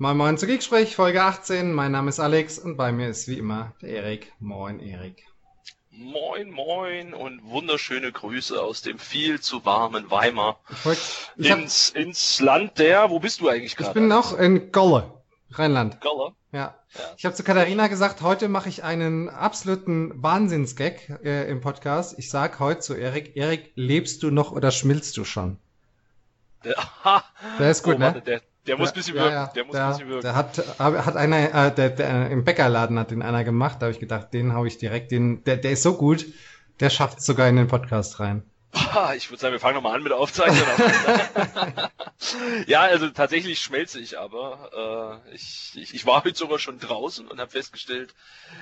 Moin Moin zu Geeksprech, Folge 18. Mein Name ist Alex und bei mir ist wie immer der Erik. Moin Erik. Moin Moin und wunderschöne Grüße aus dem viel zu warmen Weimar. Ich wollt, ich ins, hab, ins Land der, wo bist du eigentlich gerade? Ich bin noch in Golle, Rheinland. Golle? Ja. ja. Ich habe zu Katharina gesagt, heute mache ich einen absoluten Wahnsinnsgag äh, im Podcast. Ich sag heute zu Erik, Erik, lebst du noch oder schmilzt du schon? Der, der ist gut, oh, ne? Warte, der, der muss ein bisschen wirken. Ja, der muss der, ein bisschen wirken. Der hat, hat einer, äh, der, der, im Bäckerladen hat den einer gemacht. Da habe ich gedacht, den hau ich direkt, den, der, der ist so gut, der schafft es sogar in den Podcast rein. Ich würde sagen, wir fangen nochmal an mit der Aufzeichnung. ja, also tatsächlich schmelze ich aber. Äh, ich, ich, ich war heute sogar schon draußen und habe festgestellt,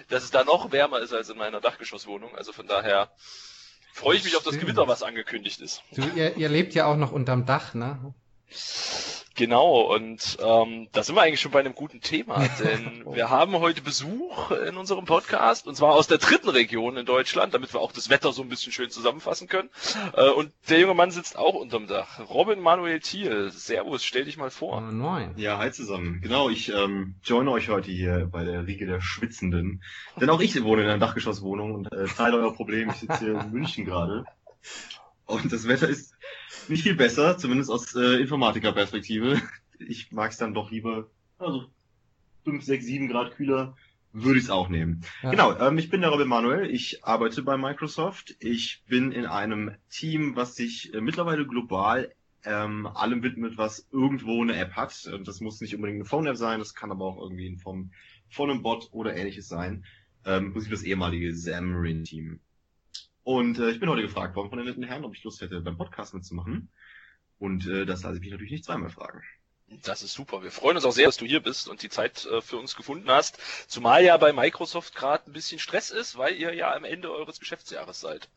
dass es da noch wärmer ist als in meiner Dachgeschosswohnung. Also von daher freue ich mich auf das Gewitter, was angekündigt ist. Du, ihr, ihr lebt ja auch noch unterm Dach, ne? Genau, und ähm, da sind wir eigentlich schon bei einem guten Thema, denn wir haben heute Besuch in unserem Podcast, und zwar aus der dritten Region in Deutschland, damit wir auch das Wetter so ein bisschen schön zusammenfassen können. Äh, und der junge Mann sitzt auch unterm Dach. Robin Manuel Thiel, Servus, stell dich mal vor. Oh, nein. Ja, hi zusammen. Genau, ich ähm, joine euch heute hier bei der Riege der Schwitzenden. Denn auch ich wohne in einer Dachgeschosswohnung und äh, teile euer Problem. Ich sitze hier in München gerade. Und das Wetter ist nicht viel besser, zumindest aus äh, Informatikerperspektive. Ich mag es dann doch lieber, also 5, 6, 7 Grad kühler würde ich es auch nehmen. Ja. Genau, ähm, ich bin der Robin Manuel, ich arbeite bei Microsoft. Ich bin in einem Team, was sich äh, mittlerweile global ähm, allem widmet, was irgendwo eine App hat. Das muss nicht unbedingt eine Phone-App sein, das kann aber auch irgendwie in Form von einem Bot oder ähnliches sein. Ähm, Im das ehemalige Xamarin-Team. Und äh, ich bin heute gefragt worden von den netten Herren, ob ich Lust hätte, beim Podcast mitzumachen. Und äh, das lasse ich mich natürlich nicht zweimal fragen. Das ist super. Wir freuen uns auch sehr, dass du hier bist und die Zeit äh, für uns gefunden hast. Zumal ja bei Microsoft gerade ein bisschen Stress ist, weil ihr ja am Ende eures Geschäftsjahres seid.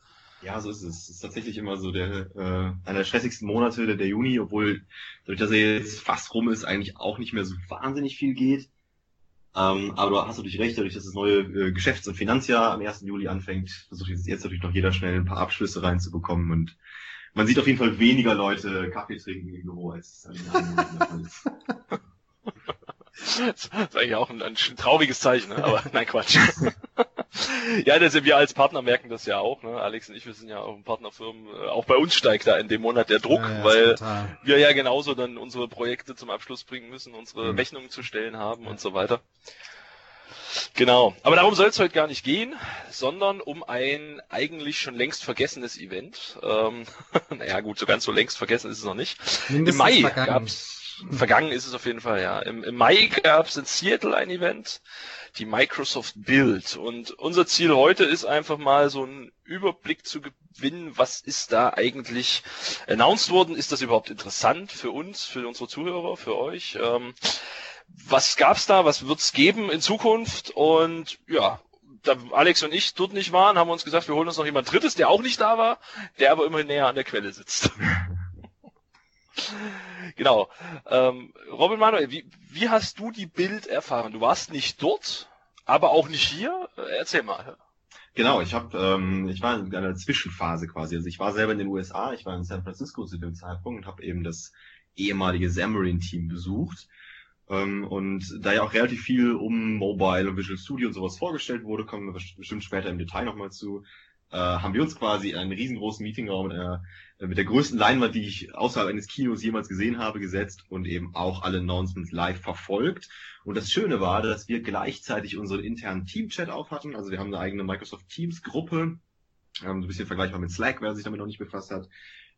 Ja, so ist es. Es ist tatsächlich immer so der äh, einer der stressigsten Monate, der, der Juni, obwohl dadurch, dass er jetzt fast rum ist, eigentlich auch nicht mehr so wahnsinnig viel geht. Ähm, aber du hast natürlich recht, dadurch, dass das neue äh, Geschäfts- und Finanzjahr am 1. Juli anfängt, versucht jetzt, jetzt natürlich noch jeder schnell ein paar Abschlüsse reinzubekommen und man sieht auf jeden Fall weniger Leute Kaffee trinken im Büro als in anderen ist. Das ist eigentlich auch ein, ein trauriges Zeichen, ne? aber nein, Quatsch. ja, das, wir als Partner merken das ja auch. Ne? Alex und ich, wir sind ja auch Partnerfirmen. Äh, auch bei uns steigt da in dem Monat der Druck, ja, weil total. wir ja genauso dann unsere Projekte zum Abschluss bringen müssen, unsere mhm. Rechnungen zu stellen haben und so weiter. Genau. Aber darum soll es heute gar nicht gehen, sondern um ein eigentlich schon längst vergessenes Event. Ähm, naja gut, so ganz so längst vergessen ist es noch nicht. Mindestens Im Mai vergangen. gab's Vergangen ist es auf jeden Fall, ja. Im, im Mai gab es in Seattle ein Event, die Microsoft Build. Und unser Ziel heute ist einfach mal so einen Überblick zu gewinnen, was ist da eigentlich announced worden? Ist das überhaupt interessant für uns, für unsere Zuhörer, für euch? Ähm, was gab's da? Was wird's geben in Zukunft? Und ja, da Alex und ich dort nicht waren, haben wir uns gesagt, wir holen uns noch jemand Drittes, der auch nicht da war, der aber immerhin näher an der Quelle sitzt. genau. Ähm, Robin Manuel, wie, wie hast du die Bild erfahren? Du warst nicht dort, aber auch nicht hier. Erzähl mal. Genau, ich habe, ähm, ich war in einer Zwischenphase quasi. Also ich war selber in den USA, ich war in San Francisco zu dem Zeitpunkt und habe eben das ehemalige Xamarin-Team besucht. Ähm, und da ja auch relativ viel um Mobile und Visual Studio und sowas vorgestellt wurde, kommen wir bestimmt später im Detail nochmal zu, äh, haben wir uns quasi in einen riesengroßen Meetingraum mit, einer, äh, mit der größten Leinwand, die ich außerhalb eines Kinos jemals gesehen habe, gesetzt und eben auch alle Announcements live verfolgt. Und das Schöne war, dass wir gleichzeitig unseren internen Team-Chat auf hatten. Also wir haben eine eigene Microsoft Teams-Gruppe, ähm, so ein bisschen vergleichbar mit Slack, wer sich damit noch nicht befasst hat,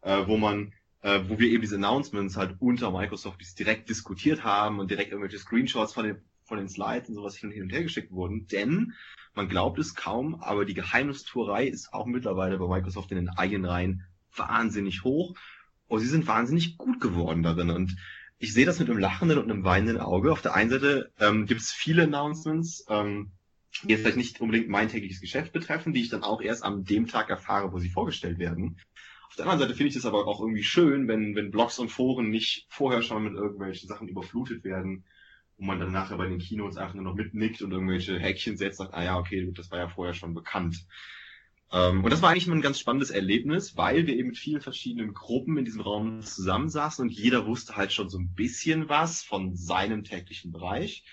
äh, wo man äh, wo wir eben diese Announcements halt unter Microsoft direkt diskutiert haben und direkt irgendwelche Screenshots von den, von den Slides und sowas hin und her geschickt wurden. Denn man glaubt es kaum, aber die Geheimnistuerei ist auch mittlerweile bei Microsoft in den eigenen Reihen wahnsinnig hoch. Und sie sind wahnsinnig gut geworden darin. Und ich sehe das mit einem lachenden und einem weinenden Auge. Auf der einen Seite ähm, gibt es viele Announcements, ähm, die jetzt vielleicht nicht unbedingt mein tägliches Geschäft betreffen, die ich dann auch erst am dem Tag erfahre, wo sie vorgestellt werden. Auf der anderen Seite finde ich es aber auch irgendwie schön, wenn, wenn Blogs und Foren nicht vorher schon mit irgendwelchen Sachen überflutet werden, wo man dann nachher bei den Kinos einfach nur noch mitnickt und irgendwelche Häkchen setzt, sagt, ah ja, okay, das war ja vorher schon bekannt. Ähm, und das war eigentlich immer ein ganz spannendes Erlebnis, weil wir eben mit vielen verschiedenen Gruppen in diesem Raum zusammensaßen und jeder wusste halt schon so ein bisschen was von seinem täglichen Bereich.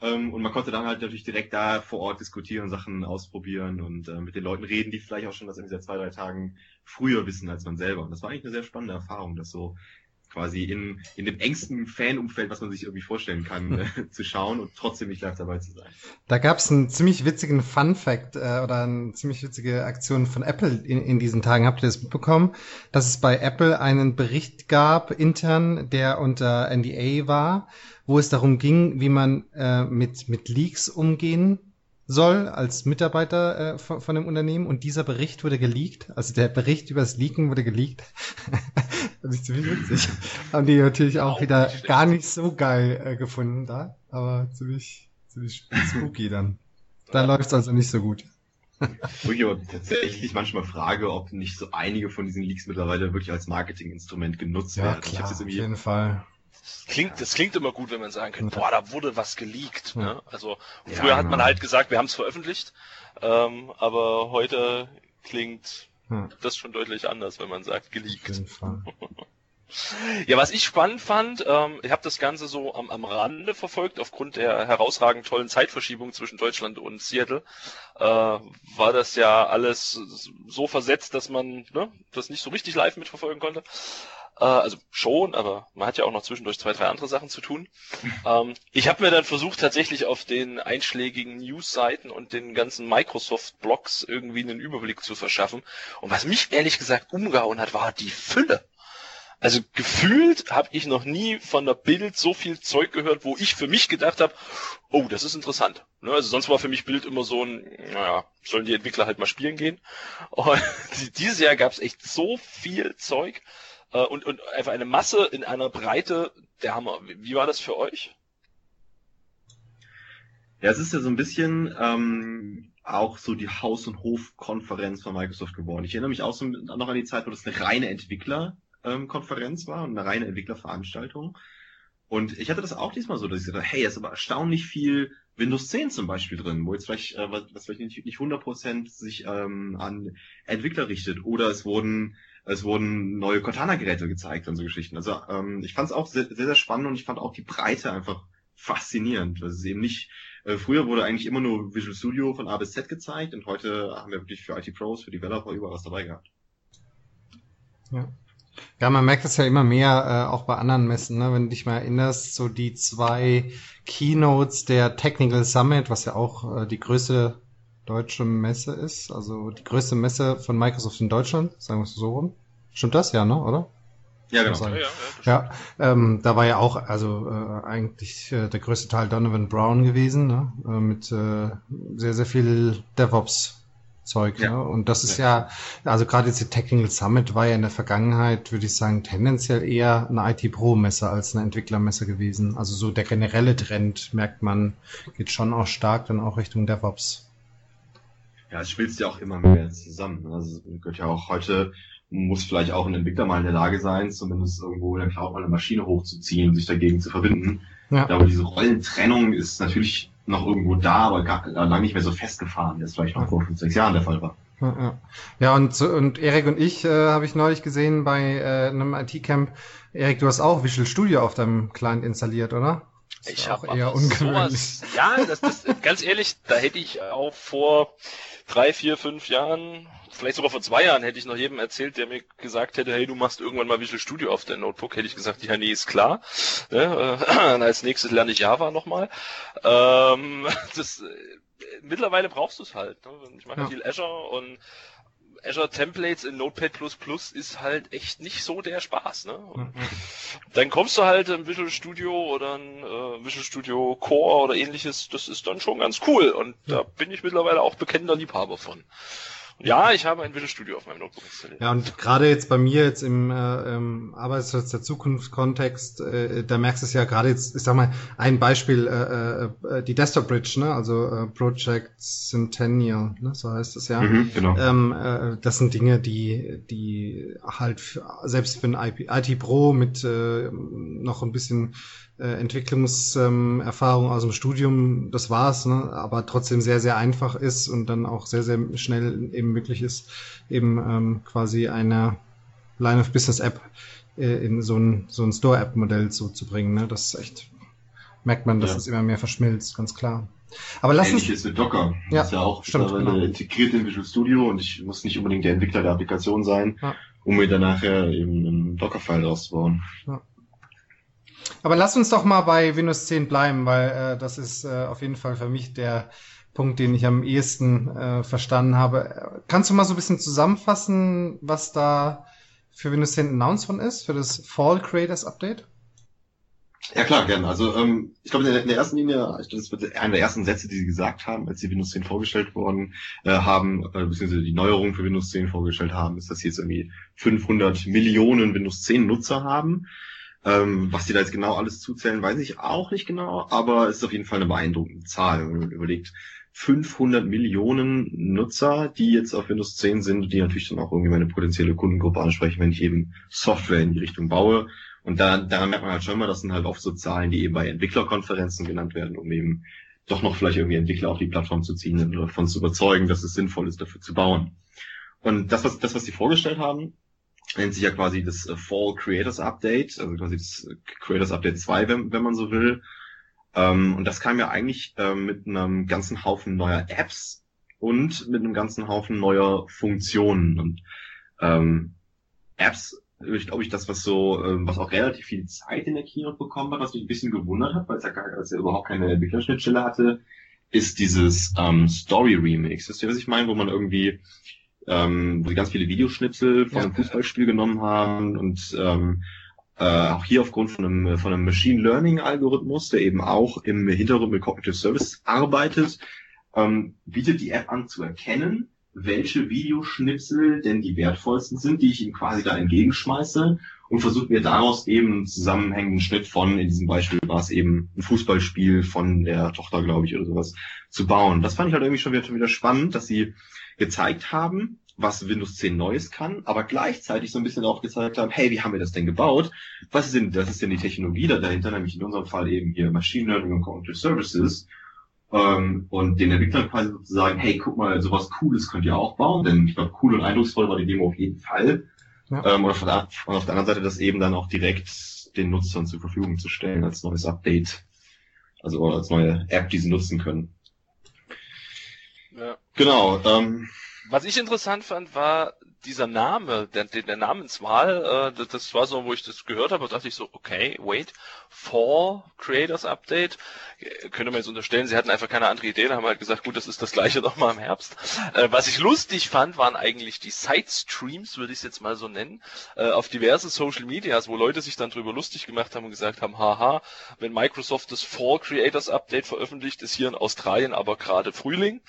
Ähm, und man konnte dann halt natürlich direkt da vor Ort diskutieren, Sachen ausprobieren und äh, mit den Leuten reden, die vielleicht auch schon das in dieser zwei, drei Tagen früher wissen als man selber. Und das war eigentlich eine sehr spannende Erfahrung, das so quasi in, in dem engsten Fanumfeld, was man sich irgendwie vorstellen kann, äh, zu schauen und trotzdem nicht live dabei zu sein. Da gab es einen ziemlich witzigen Fun Fact äh, oder eine ziemlich witzige Aktion von Apple in, in diesen Tagen. Habt ihr das mitbekommen, dass es bei Apple einen Bericht gab intern, der unter NDA war, wo es darum ging, wie man äh, mit, mit Leaks umgehen soll als Mitarbeiter äh, von, von dem Unternehmen und dieser Bericht wurde geleakt, also der Bericht über das Leaken wurde geleakt. Fand ich ziemlich witzig. Haben die natürlich auch, auch wieder nicht gar nicht so geil äh, gefunden da, aber ziemlich, ziemlich spooky dann. Da ja. läuft's also nicht so gut. Wo ich aber tatsächlich manchmal frage, ob nicht so einige von diesen Leaks mittlerweile wirklich als Marketinginstrument genutzt ja, werden. Klar, auf jeden Fall. Das klingt, das klingt immer gut, wenn man sagen kann, boah, da wurde was geleakt. Ne? Also früher ja, hat man genau. halt gesagt, wir haben es veröffentlicht, ähm, aber heute klingt ja. das schon deutlich anders, wenn man sagt, geleakt. Ja, was ich spannend fand, ähm, ich habe das Ganze so am, am Rande verfolgt, aufgrund der herausragend tollen Zeitverschiebung zwischen Deutschland und Seattle, äh, war das ja alles so versetzt, dass man ne, das nicht so richtig live mitverfolgen konnte. Äh, also schon, aber man hat ja auch noch zwischendurch zwei, drei andere Sachen zu tun. ähm, ich habe mir dann versucht, tatsächlich auf den einschlägigen News-Seiten und den ganzen Microsoft-Blogs irgendwie einen Überblick zu verschaffen. Und was mich ehrlich gesagt umgehauen hat, war die Fülle. Also gefühlt habe ich noch nie von der Bild so viel Zeug gehört, wo ich für mich gedacht habe, oh, das ist interessant. Ne? Also sonst war für mich Bild immer so ein, naja, sollen die Entwickler halt mal spielen gehen. Und dieses Jahr gab es echt so viel Zeug. Äh, und, und einfach eine Masse in einer Breite der Hammer. Wie war das für euch? Ja, es ist ja so ein bisschen ähm, auch so die Haus- und Hof-Konferenz von Microsoft geworden. Ich erinnere mich auch so noch an die Zeit, wo das eine reine Entwickler-Konferenz ähm, war und eine reine Entwicklerveranstaltung. Und ich hatte das auch diesmal so, dass ich dachte, hey, es ist aber erstaunlich viel Windows 10 zum Beispiel drin, wo jetzt vielleicht, äh, was, was vielleicht nicht, nicht 100% sich ähm, an Entwickler richtet. Oder es wurden es wurden neue Cortana-Geräte gezeigt und so Geschichten. Also ähm, ich fand es auch sehr, sehr, sehr spannend und ich fand auch die Breite einfach faszinierend. Das ist eben nicht, äh, früher wurde eigentlich immer nur Visual Studio von A bis Z gezeigt und heute haben wir wirklich für IT Pros, für Developer überall was dabei gehabt. Ja. Ja, man merkt es ja immer mehr, äh, auch bei anderen Messen, ne? wenn du dich mal erinnerst, so die zwei Keynotes der Technical Summit, was ja auch äh, die größte deutsche Messe ist, also die größte Messe von Microsoft in Deutschland, sagen wir es so rum. Stimmt das ja, ne, oder? Ja, genau. Ja, ja, ja, ja ähm, da war ja auch also äh, eigentlich äh, der größte Teil Donovan Brown gewesen, ne? äh, mit äh, sehr, sehr viel DevOps Zeug. Ja. Ne? Und das ist ja, ja also gerade jetzt die Technical Summit war ja in der Vergangenheit, würde ich sagen, tendenziell eher eine IT-Pro-Messe als eine Entwicklermesse gewesen. Also so der generelle Trend, merkt man, geht schon auch stark dann auch Richtung DevOps. Ja, es schmilzt ja auch immer mehr zusammen. Also es gehört ja auch heute, muss vielleicht auch ein Entwickler mal in der Lage sein, zumindest irgendwo in der Cloud mal eine Maschine hochzuziehen, sich dagegen zu verbinden. Ja. Aber diese Rollentrennung ist natürlich noch irgendwo da, aber gar, lange nicht mehr so festgefahren, wie es vielleicht noch vor fünf, sechs Jahren der Fall war. Ja, ja. ja und, und Erik und ich äh, habe ich neulich gesehen bei äh, einem IT-Camp. Erik, du hast auch Visual Studio auf deinem Client installiert, oder? ich habe eher ungewöhnlich. Sowas, ja, das, das, ganz ehrlich, da hätte ich auch vor drei, vier, fünf Jahren, vielleicht sogar vor zwei Jahren, hätte ich noch jedem erzählt, der mir gesagt hätte, hey, du machst irgendwann mal Visual Studio auf dein Notebook, hätte ich gesagt, ja, nee, ist klar. Ja, äh, als nächstes lerne ich Java nochmal. Ähm, das, äh, mittlerweile brauchst du es halt. Ne? Ich mache ja. viel Azure und Azure Templates in Notepad++ ist halt echt nicht so der Spaß, ne? Mhm. Dann kommst du halt im Visual Studio oder ein äh, Visual Studio Core oder ähnliches, das ist dann schon ganz cool und da bin ich mittlerweile auch bekennender Liebhaber von. Ja, ich habe ein Visual Studio auf meinem Notebook installiert. Ja, und gerade jetzt bei mir jetzt im, äh, im Arbeitsplatz der Zukunftskontext, äh, da merkst du es ja gerade jetzt, ich sag mal, ein Beispiel, äh, äh, die Desktop Bridge, ne? also äh, Project Centennial, ne? so heißt es ja. Mhm, genau. Ähm, äh, das sind Dinge, die, die halt für, selbst für ein IT Pro mit äh, noch ein bisschen äh, Entwicklungserfahrung ähm, aus dem Studium, das war's, ne? aber trotzdem sehr, sehr einfach ist und dann auch sehr, sehr schnell eben eben möglich ist, eben ähm, quasi eine Line of Business App äh, in so ein, so ein Store-App-Modell so zu bringen. Ne? Das ist echt, merkt man, dass ja. es immer mehr verschmilzt, ganz klar. Aber lass Ähnlich uns... ist mit Docker. Ja, das ist ja auch stimmt, genau. integriert in Visual Studio und ich muss nicht unbedingt der Entwickler der Applikation sein, ja. um mir dann nachher eben einen Docker-File rauszubauen. Ja. Aber lass uns doch mal bei Windows 10 bleiben, weil äh, das ist äh, auf jeden Fall für mich der Punkt, den ich am ehesten äh, verstanden habe. Kannst du mal so ein bisschen zusammenfassen, was da für Windows 10 announced worden ist, für das Fall Creators Update? Ja klar, gerne. Also ähm, ich glaube in, in, der ersten Linie, das wird einer der ersten Sätze, die sie gesagt haben, als sie Windows 10 vorgestellt worden äh, haben, äh, beziehungsweise die Neuerung für Windows 10 vorgestellt haben, ist, dass sie jetzt irgendwie 500 Millionen Windows 10 Nutzer haben. Ähm, was die da jetzt genau alles zuzählen, weiß ich auch nicht genau, aber es ist auf jeden Fall eine beeindruckende Zahl, wenn man überlegt, 500 Millionen Nutzer, die jetzt auf Windows 10 sind, die natürlich dann auch irgendwie meine potenzielle Kundengruppe ansprechen, wenn ich eben Software in die Richtung baue. Und da, daran merkt man halt schon mal, das sind halt oft so Zahlen, die eben bei Entwicklerkonferenzen genannt werden, um eben doch noch vielleicht irgendwie Entwickler auf die Plattform zu ziehen und davon zu überzeugen, dass es sinnvoll ist, dafür zu bauen. Und das, was, das, was sie vorgestellt haben, nennt sich ja quasi das äh, Fall Creators Update, also quasi das Creators Update 2, wenn, wenn man so will. Ähm, und das kam ja eigentlich ähm, mit einem ganzen Haufen neuer Apps und mit einem ganzen Haufen neuer Funktionen. Und ähm, Apps, ich glaube ich, das, was so, ähm, was auch relativ viel Zeit in der Keynote bekommen hat, was mich ein bisschen gewundert hat, weil es ja, gar, als er überhaupt keine Entwicklerschnittstelle hatte, ist dieses ähm, Story Remix. Wisst ihr, was ich meine? Wo man irgendwie ähm, wo sie ganz viele Videoschnipsel von ja. einem Fußballspiel genommen haben und ähm, äh, auch hier aufgrund von einem, von einem Machine Learning Algorithmus, der eben auch im Hintergrund mit Cognitive Service arbeitet, ähm, bietet die App an zu erkennen, welche Videoschnipsel denn die wertvollsten sind, die ich ihm quasi da entgegenschmeiße und versucht mir daraus eben einen zusammenhängenden Schnitt von, in diesem Beispiel war es eben ein Fußballspiel von der Tochter, glaube ich, oder sowas, zu bauen. Das fand ich halt irgendwie schon wieder, schon wieder spannend, dass sie gezeigt haben, was Windows 10 Neues kann, aber gleichzeitig so ein bisschen auch gezeigt haben, hey, wie haben wir das denn gebaut? Was ist denn, das ist denn die Technologie da dahinter, nämlich in unserem Fall eben hier Machine Learning und Cognitive Services. Ähm, und den Entwicklern quasi sozusagen, hey, guck mal, sowas Cooles könnt ihr auch bauen, denn ich glaube, cool und eindrucksvoll war die Demo auf jeden Fall. Ja. Ähm, und, auf der, und auf der anderen Seite das eben dann auch direkt den Nutzern zur Verfügung zu stellen als neues Update. Also als neue App, die sie nutzen können. Ja. Genau. Ähm, Was ich interessant fand, war dieser Name, der, der Namenswahl. Äh, das war so, wo ich das gehört habe, dachte ich so, okay, wait, Fall Creators Update könnte man jetzt unterstellen, sie hatten einfach keine andere Idee, haben halt gesagt, gut, das ist das gleiche nochmal im Herbst. Äh, was ich lustig fand, waren eigentlich die Side-Streams, würde ich es jetzt mal so nennen, äh, auf diversen Social Medias, wo Leute sich dann drüber lustig gemacht haben und gesagt haben, haha, wenn Microsoft das Fall Creators Update veröffentlicht, ist hier in Australien aber gerade Frühling.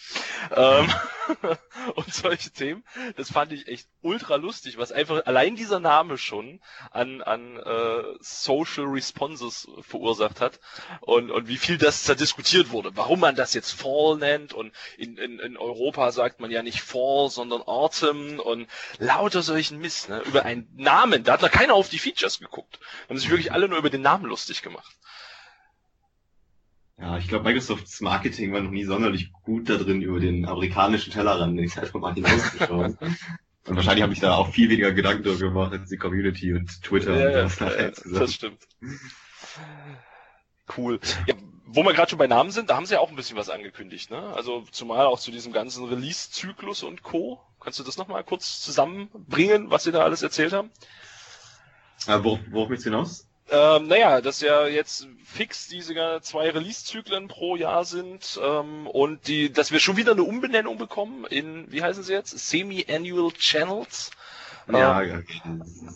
Ähm, und solche Themen. Das fand ich echt ultra lustig, was einfach allein dieser Name schon an, an äh, Social Responses verursacht hat und, und wie viel das da diskutiert wurde, warum man das jetzt Fall nennt und in, in, in Europa sagt man ja nicht Fall, sondern Autumn und lauter solchen Mist, ne, über einen Namen, da hat da keiner auf die Features geguckt, haben sich wirklich alle nur über den Namen lustig gemacht. Ja, ich glaube, Microsofts Marketing war noch nie sonderlich gut da drin, über den amerikanischen Tellerrand ich einfach mal hinauszuschauen. Und wahrscheinlich habe ich da auch viel weniger Gedanken darüber gemacht als die Community und Twitter ja, und ja, ja, das stimmt. Cool. Ja, wo wir gerade schon bei Namen sind, da haben sie ja auch ein bisschen was angekündigt, ne? Also zumal auch zu diesem ganzen Release-Zyklus und Co. Kannst du das nochmal kurz zusammenbringen, was sie da alles erzählt haben? Äh, worauf, worauf willst du hinaus? Ähm, naja, dass ja jetzt fix diese zwei Release-Zyklen pro Jahr sind ähm, und die, dass wir schon wieder eine Umbenennung bekommen in, wie heißen sie jetzt? Semi-Annual Channels. Ja, ähm,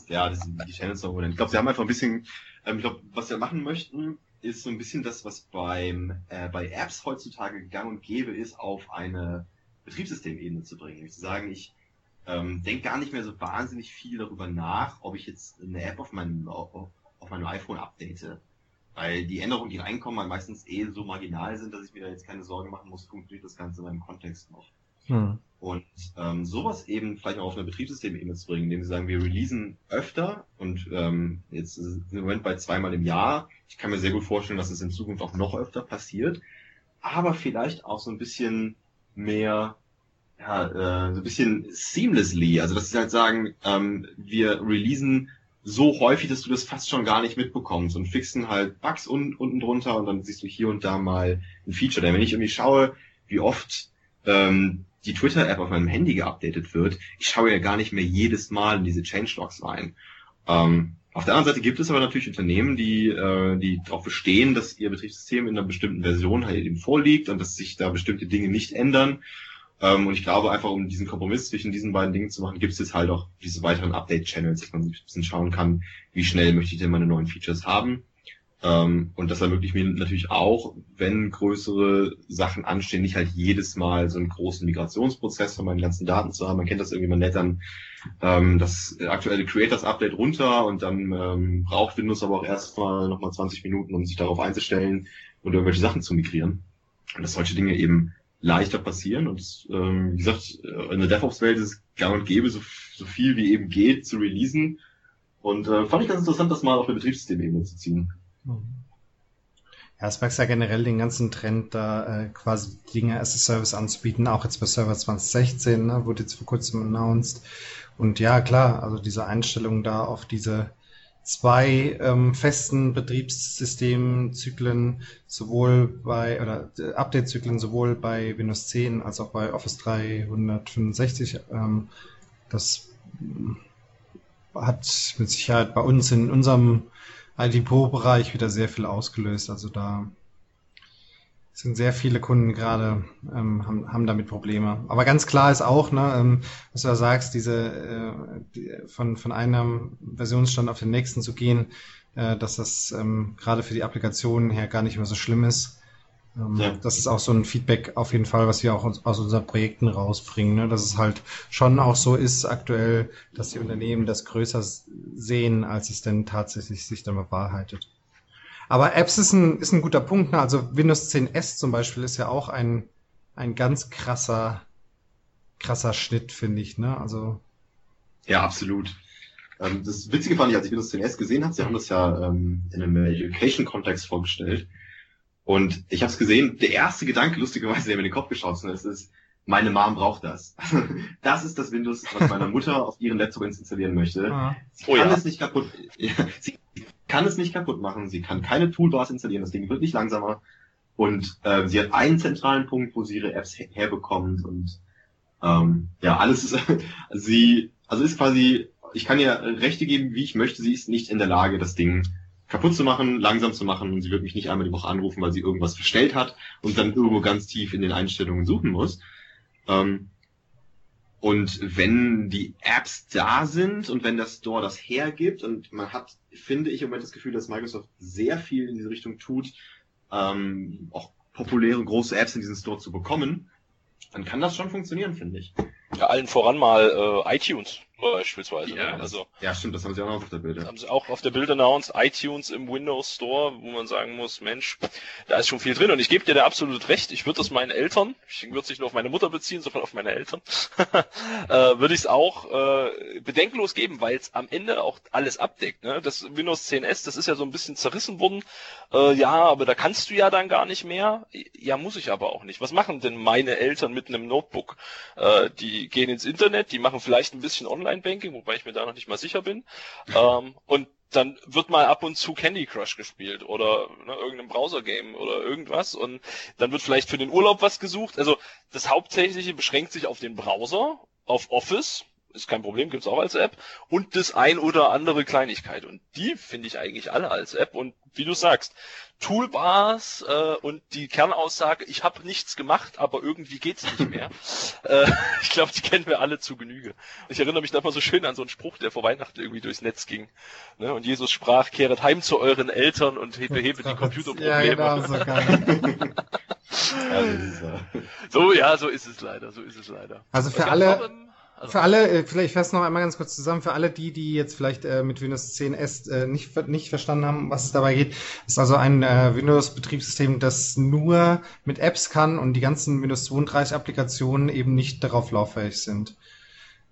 ja, das sind die Channels noch. Ich glaube, sie haben einfach ein bisschen, ähm, ich glaube, was sie machen möchten, ist so ein bisschen das, was beim, äh, bei Apps heutzutage gang und gäbe ist, auf eine Betriebssystemebene zu bringen. Ich zu sagen, ich ähm, denke gar nicht mehr so wahnsinnig viel darüber nach, ob ich jetzt eine App auf meinem, auf, meinem iPhone update. Weil die Änderungen, die reinkommen, halt meistens eh so marginal sind, dass ich mir da jetzt keine Sorgen machen muss, funktioniert das Ganze in meinem Kontext noch. Hm. Und ähm, sowas eben vielleicht auch auf eine Betriebssystemebene zu bringen, indem sie sagen, wir releasen öfter und ähm, jetzt sind wir im Moment bei zweimal im Jahr. Ich kann mir sehr gut vorstellen, dass es in Zukunft auch noch öfter passiert, aber vielleicht auch so ein bisschen mehr ja, äh, so ein bisschen seamlessly. Also dass sie halt sagen, ähm, wir releasen so häufig, dass du das fast schon gar nicht mitbekommst und fixen halt Bugs un unten drunter und dann siehst du hier und da mal ein Feature. Denn wenn ich irgendwie schaue, wie oft ähm, die Twitter-App auf meinem Handy geupdatet wird, ich schaue ja gar nicht mehr jedes Mal in diese Changelogs rein. Ähm, auf der anderen Seite gibt es aber natürlich Unternehmen, die, äh, die darauf bestehen, dass ihr Betriebssystem in einer bestimmten Version halt eben vorliegt und dass sich da bestimmte Dinge nicht ändern. Ähm, und ich glaube einfach, um diesen Kompromiss zwischen diesen beiden Dingen zu machen, gibt es jetzt halt auch diese weiteren Update-Channels, dass man ein bisschen schauen kann, wie schnell möchte ich denn meine neuen Features haben. Ähm, und das ermöglicht mir natürlich auch, wenn größere Sachen anstehen, nicht halt jedes Mal so einen großen Migrationsprozess von meinen ganzen Daten zu haben. Man kennt das irgendwie, man lädt dann ähm, das aktuelle Creators Update runter und dann ähm, braucht Windows aber auch erstmal nochmal 20 Minuten, um sich darauf einzustellen und irgendwelche Sachen zu migrieren. Und dass solche Dinge eben leichter passieren. Und ähm, wie gesagt, in der DevOps-Welt ist es gang und gäbe, so, so viel wie eben geht zu releasen. Und äh, fand ich ganz interessant, das mal auf der Betriebssystemebene zu ziehen. Ja, es merkst ja generell den ganzen Trend, da äh, quasi Dinge as a Service anzubieten, auch jetzt bei Server 2016, ne, wurde jetzt vor kurzem announced. Und ja, klar, also diese Einstellung da auf diese zwei ähm, festen Betriebssystemzyklen sowohl bei oder äh, Update-Zyklen sowohl bei Windows 10 als auch bei Office 365. Ähm, das hat mit Sicherheit bei uns in unserem ID-Pro-Bereich wieder sehr viel ausgelöst. Also da sind sehr viele Kunden gerade, ähm, haben, haben damit Probleme. Aber ganz klar ist auch, ne, ähm, was du da sagst, diese äh, die, von, von einem Versionsstand auf den nächsten zu gehen, äh, dass das ähm, gerade für die Applikationen her gar nicht mehr so schlimm ist. Ähm, ja. Das ist auch so ein Feedback auf jeden Fall, was wir auch aus unseren Projekten rausbringen, ne? dass es halt schon auch so ist aktuell, dass die Unternehmen das größer sehen, als es denn tatsächlich sich dann bewahrheitet. Aber Apps ist ein, ist ein guter Punkt. Ne? Also Windows 10S zum Beispiel ist ja auch ein, ein ganz krasser, krasser Schnitt, finde ich. Ne? Also ja, absolut. Ähm, das Witzige fand ich, als ich Windows 10S gesehen habe, sie haben das ja ähm, in einem Education-Kontext vorgestellt. Und ich habe es gesehen, der erste Gedanke, lustigerweise, der mir in den Kopf geschossen ist, ist, meine Mom braucht das. das ist das Windows, was meine Mutter auf ihren Laptop installieren möchte. Ah. Sie kann oh ja. es nicht kaputt, sie kann es nicht kaputt machen. Sie kann keine Toolbars installieren. Das Ding wird nicht langsamer. Und äh, sie hat einen zentralen Punkt, wo sie ihre Apps her herbekommt und ähm, ja, alles ist sie, also ist quasi, ich kann ihr Rechte geben, wie ich möchte. Sie ist nicht in der Lage, das Ding kaputt zu machen, langsam zu machen und sie wird mich nicht einmal die Woche anrufen, weil sie irgendwas verstellt hat und dann irgendwo ganz tief in den Einstellungen suchen muss. Ähm, und wenn die Apps da sind und wenn das Store das hergibt und man hat, finde ich im Moment das Gefühl, dass Microsoft sehr viel in diese Richtung tut, ähm, auch populäre große Apps in diesen Store zu bekommen, dann kann das schon funktionieren, finde ich. Ja, allen voran mal äh, iTunes beispielsweise. Ja, ne? also, ja, stimmt, das haben sie auch auf der Bild. Haben sie auch auf der Bild announced, iTunes im Windows Store, wo man sagen muss, Mensch, da ist schon viel drin und ich gebe dir da absolut recht, ich würde das meinen Eltern, ich würde es nicht nur auf meine Mutter beziehen, sondern auf meine Eltern, äh, würde ich es auch äh, bedenkenlos geben, weil es am Ende auch alles abdeckt. Ne? Das Windows 10S, das ist ja so ein bisschen zerrissen worden. Äh, ja, aber da kannst du ja dann gar nicht mehr. Ja, muss ich aber auch nicht. Was machen denn meine Eltern mit einem Notebook? Äh, die gehen ins Internet, die machen vielleicht ein bisschen online Online-Banking, wobei ich mir da noch nicht mal sicher bin. ähm, und dann wird mal ab und zu Candy Crush gespielt oder ne, irgendein Browser-Game oder irgendwas und dann wird vielleicht für den Urlaub was gesucht. Also das Hauptsächliche beschränkt sich auf den Browser, auf Office, ist kein Problem, gibt's auch als App und das ein oder andere Kleinigkeit und die finde ich eigentlich alle als App und wie du sagst, Toolbars äh, und die Kernaussage, ich habe nichts gemacht, aber irgendwie geht's nicht mehr. äh, ich glaube, die kennen wir alle zu Genüge. Ich erinnere mich da mal so schön an so einen Spruch, der vor Weihnachten irgendwie durchs Netz ging. Ne? Und Jesus sprach, kehret heim zu euren Eltern und behebe die Computerprobleme. Ja, genau, so, so, ja, so ist es leider, so ist es leider. Also für alle, also für alle, äh, vielleicht fasse noch einmal ganz kurz zusammen, für alle die, die jetzt vielleicht äh, mit Windows 10 S äh, nicht, nicht verstanden haben, was es dabei geht, ist also ein äh, Windows-Betriebssystem, das nur mit Apps kann und die ganzen Windows 32 Applikationen eben nicht darauf lauffähig sind.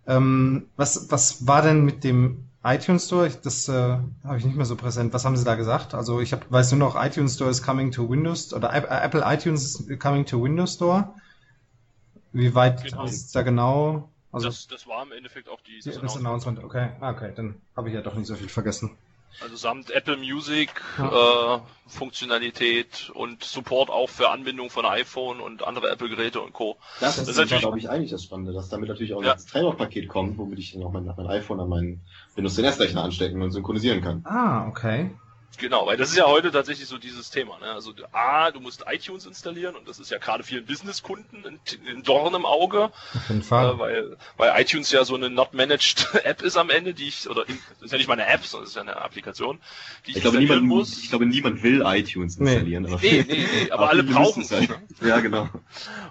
Ähm, was, was war denn mit dem iTunes Store? Das äh, habe ich nicht mehr so präsent. Was haben Sie da gesagt? Also ich hab, weiß nur noch, iTunes Store is coming to Windows oder Apple iTunes is coming to Windows Store. Wie weit genau. ist da genau? Also das, das war im Endeffekt auch die, das, das Announcement. Okay, ah, okay, dann habe ich ja doch nicht so viel vergessen. Also samt Apple Music, ja. äh, Funktionalität und Support auch für Anbindung von iPhone und andere Apple-Geräte und Co. Das, das ist, natürlich, glaube ich, eigentlich das Spannende, dass damit natürlich auch ja. das Treiber-Paket kommt, womit ich dann auch mein, mein iPhone an meinen Windows 10 S-Rechner anstecken und synchronisieren kann. Ah, okay. Genau, weil das ist ja heute tatsächlich so dieses Thema. Ne? Also A, du musst iTunes installieren und das ist ja gerade vielen Businesskunden ein, ein Dorn im Auge. Auf jeden Fall. Äh, weil, weil iTunes ja so eine not managed App ist am Ende, die ich, oder in, das ist ja nicht mal eine App, sondern es ist ja eine Applikation, die ich, ich glaube, niemand, muss. Ich glaube, niemand will iTunes installieren. Nee, aber, nee, nee, nee, aber alle brauchen es. Halt. Ne? Ja, genau.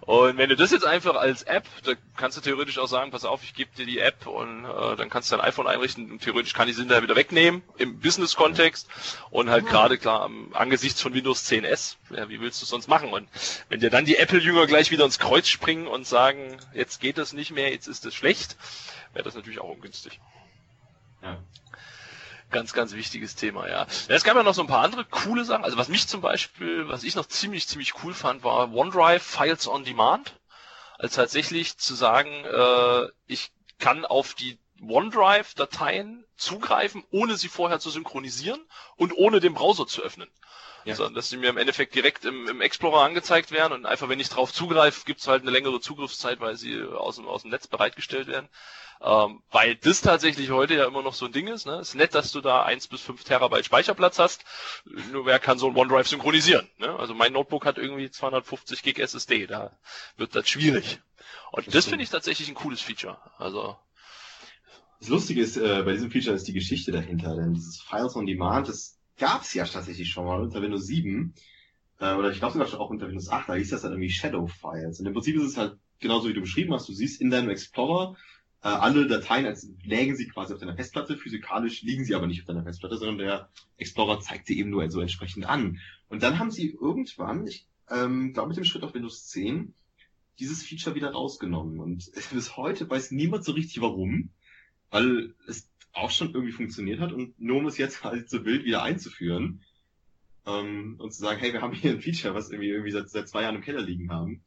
Und wenn du das jetzt einfach als App, da kannst du theoretisch auch sagen, pass auf, ich gebe dir die App und äh, dann kannst du dein iPhone einrichten und theoretisch kann ich sie hinterher wieder wegnehmen im Business-Kontext und halt gerade klar angesichts von Windows 10S, ja, wie willst du es sonst machen? Und wenn dir dann die Apple-Jünger gleich wieder ins Kreuz springen und sagen, jetzt geht das nicht mehr, jetzt ist es schlecht, wäre das natürlich auch ungünstig. Ja. Ganz, ganz wichtiges Thema, ja. Es gab ja noch so ein paar andere coole Sachen. Also was mich zum Beispiel, was ich noch ziemlich, ziemlich cool fand, war OneDrive Files on Demand. Also tatsächlich zu sagen, äh, ich kann auf die OneDrive-Dateien zugreifen, ohne sie vorher zu synchronisieren und ohne den Browser zu öffnen. Ja. Sondern dass sie mir im Endeffekt direkt im, im Explorer angezeigt werden und einfach, wenn ich drauf zugreife, gibt's halt eine längere Zugriffszeit, weil sie aus dem, aus dem Netz bereitgestellt werden. Ähm, weil das tatsächlich heute ja immer noch so ein Ding ist. Ne? Ist nett, dass du da eins bis fünf Terabyte Speicherplatz hast. Nur wer kann so ein OneDrive synchronisieren? Ne? Also mein Notebook hat irgendwie 250 Gig SSD. Da wird das schwierig. Und das, das finde ich tatsächlich ein cooles Feature. Also das Lustige ist, äh, bei diesem Feature ist die Geschichte dahinter, denn dieses Files on Demand, das gab es ja tatsächlich schon mal unter Windows 7, äh, oder ich glaube sogar schon auch unter Windows 8, da hieß das dann irgendwie Shadow Files. Und im Prinzip ist es halt genauso wie du beschrieben hast, du siehst in deinem Explorer äh, alle Dateien, als lägen sie quasi auf deiner Festplatte, physikalisch liegen sie aber nicht auf deiner Festplatte, sondern der Explorer zeigt sie eben nur so entsprechend an. Und dann haben sie irgendwann, ich ähm, glaube mit dem Schritt auf Windows 10, dieses Feature wieder rausgenommen. Und bis heute weiß niemand so richtig warum weil es auch schon irgendwie funktioniert hat und nur um es jetzt halt so wild wieder einzuführen ähm, und zu sagen, hey, wir haben hier ein Feature, was irgendwie, irgendwie seit, seit zwei Jahren im Keller liegen haben,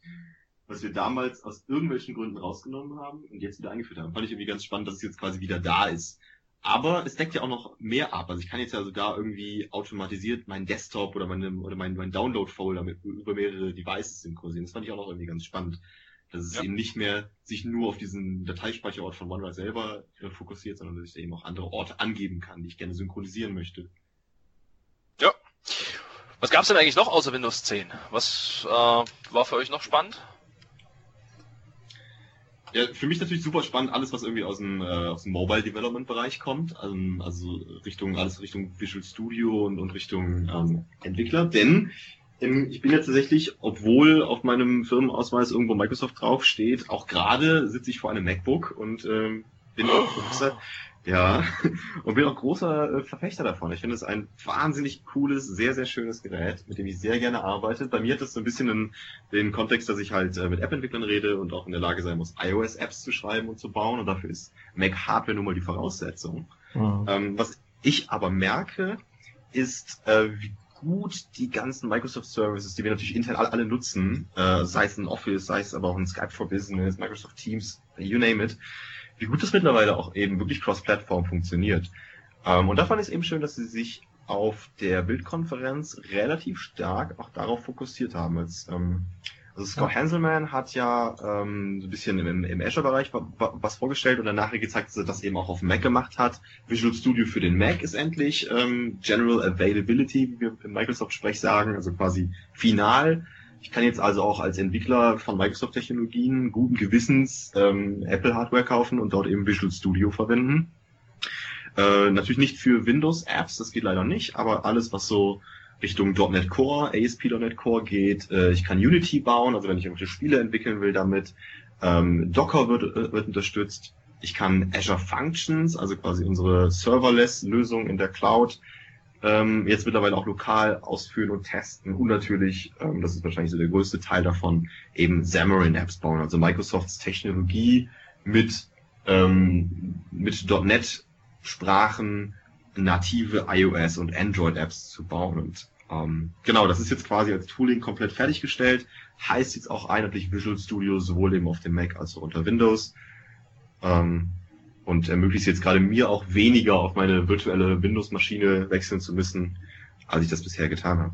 was wir damals aus irgendwelchen Gründen rausgenommen haben und jetzt wieder eingeführt haben. Fand ich irgendwie ganz spannend, dass es jetzt quasi wieder da ist. Aber es deckt ja auch noch mehr ab. Also ich kann jetzt ja sogar irgendwie automatisiert meinen Desktop oder meine, oder meinen, meinen Download-Folder über mehrere Devices synchronisieren. Das fand ich auch noch irgendwie ganz spannend. Dass es ja. eben nicht mehr sich nur auf diesen Dateispeicherort von OneDrive selber äh, fokussiert, sondern dass ich eben auch andere Orte angeben kann, die ich gerne synchronisieren möchte. Ja. Was gab's denn eigentlich noch außer Windows 10? Was äh, war für euch noch spannend? Ja, für mich natürlich super spannend, alles was irgendwie aus dem, äh, aus dem Mobile Development Bereich kommt, also, also Richtung, alles Richtung Visual Studio und, und Richtung ähm, Entwickler, denn ich bin jetzt tatsächlich, obwohl auf meinem Firmenausweis irgendwo Microsoft draufsteht, auch gerade sitze ich vor einem MacBook und ähm, bin auch großer, ja, und bin auch großer äh, Verfechter davon. Ich finde es ein wahnsinnig cooles, sehr, sehr schönes Gerät, mit dem ich sehr gerne arbeite. Bei mir hat es so ein bisschen den, den Kontext, dass ich halt äh, mit App-Entwicklern rede und auch in der Lage sein muss, iOS-Apps zu schreiben und zu bauen und dafür ist Mac Hardware nun mal die Voraussetzung. Mhm. Ähm, was ich aber merke, ist, äh, wie gut die ganzen Microsoft Services, die wir natürlich intern alle, nutzen, äh, sei es ein Office, sei es aber auch ein Skype for Business, Microsoft Teams, you name it, wie gut das mittlerweile auch eben wirklich cross-Plattform funktioniert. Ähm, und da fand ich es eben schön, dass sie sich auf der Bildkonferenz relativ stark auch darauf fokussiert haben. Als, ähm, also Scott. Hanselman hat ja ähm, so ein bisschen im, im Azure-Bereich was vorgestellt und danach gezeigt, dass er das eben auch auf Mac gemacht hat. Visual Studio für den Mac ist endlich ähm, General Availability, wie wir im Microsoft-Sprech sagen, also quasi final. Ich kann jetzt also auch als Entwickler von Microsoft-Technologien guten Gewissens ähm, Apple-Hardware kaufen und dort eben Visual Studio verwenden. Äh, natürlich nicht für Windows-Apps, das geht leider nicht, aber alles, was so Richtung .NET Core, ASP.NET Core geht. Äh, ich kann Unity bauen, also wenn ich irgendwelche Spiele entwickeln will damit. Ähm, Docker wird, äh, wird unterstützt. Ich kann Azure Functions, also quasi unsere Serverless-Lösung in der Cloud, ähm, jetzt mittlerweile auch lokal ausführen und testen. Und natürlich, ähm, das ist wahrscheinlich so der größte Teil davon, eben Xamarin-Apps bauen, also Microsofts Technologie mit, ähm, mit .NET Sprachen native iOS und Android Apps zu bauen und Ähm, genau, das ist jetzt quasi als Tooling komplett fertiggestellt. Heißt jetzt auch einheitlich Visual Studio sowohl eben auf dem Mac als auch unter Windows. Ähm, und ermöglicht jetzt gerade mir auch weniger auf meine virtuelle Windows-Maschine wechseln zu müssen, als ich das bisher getan habe.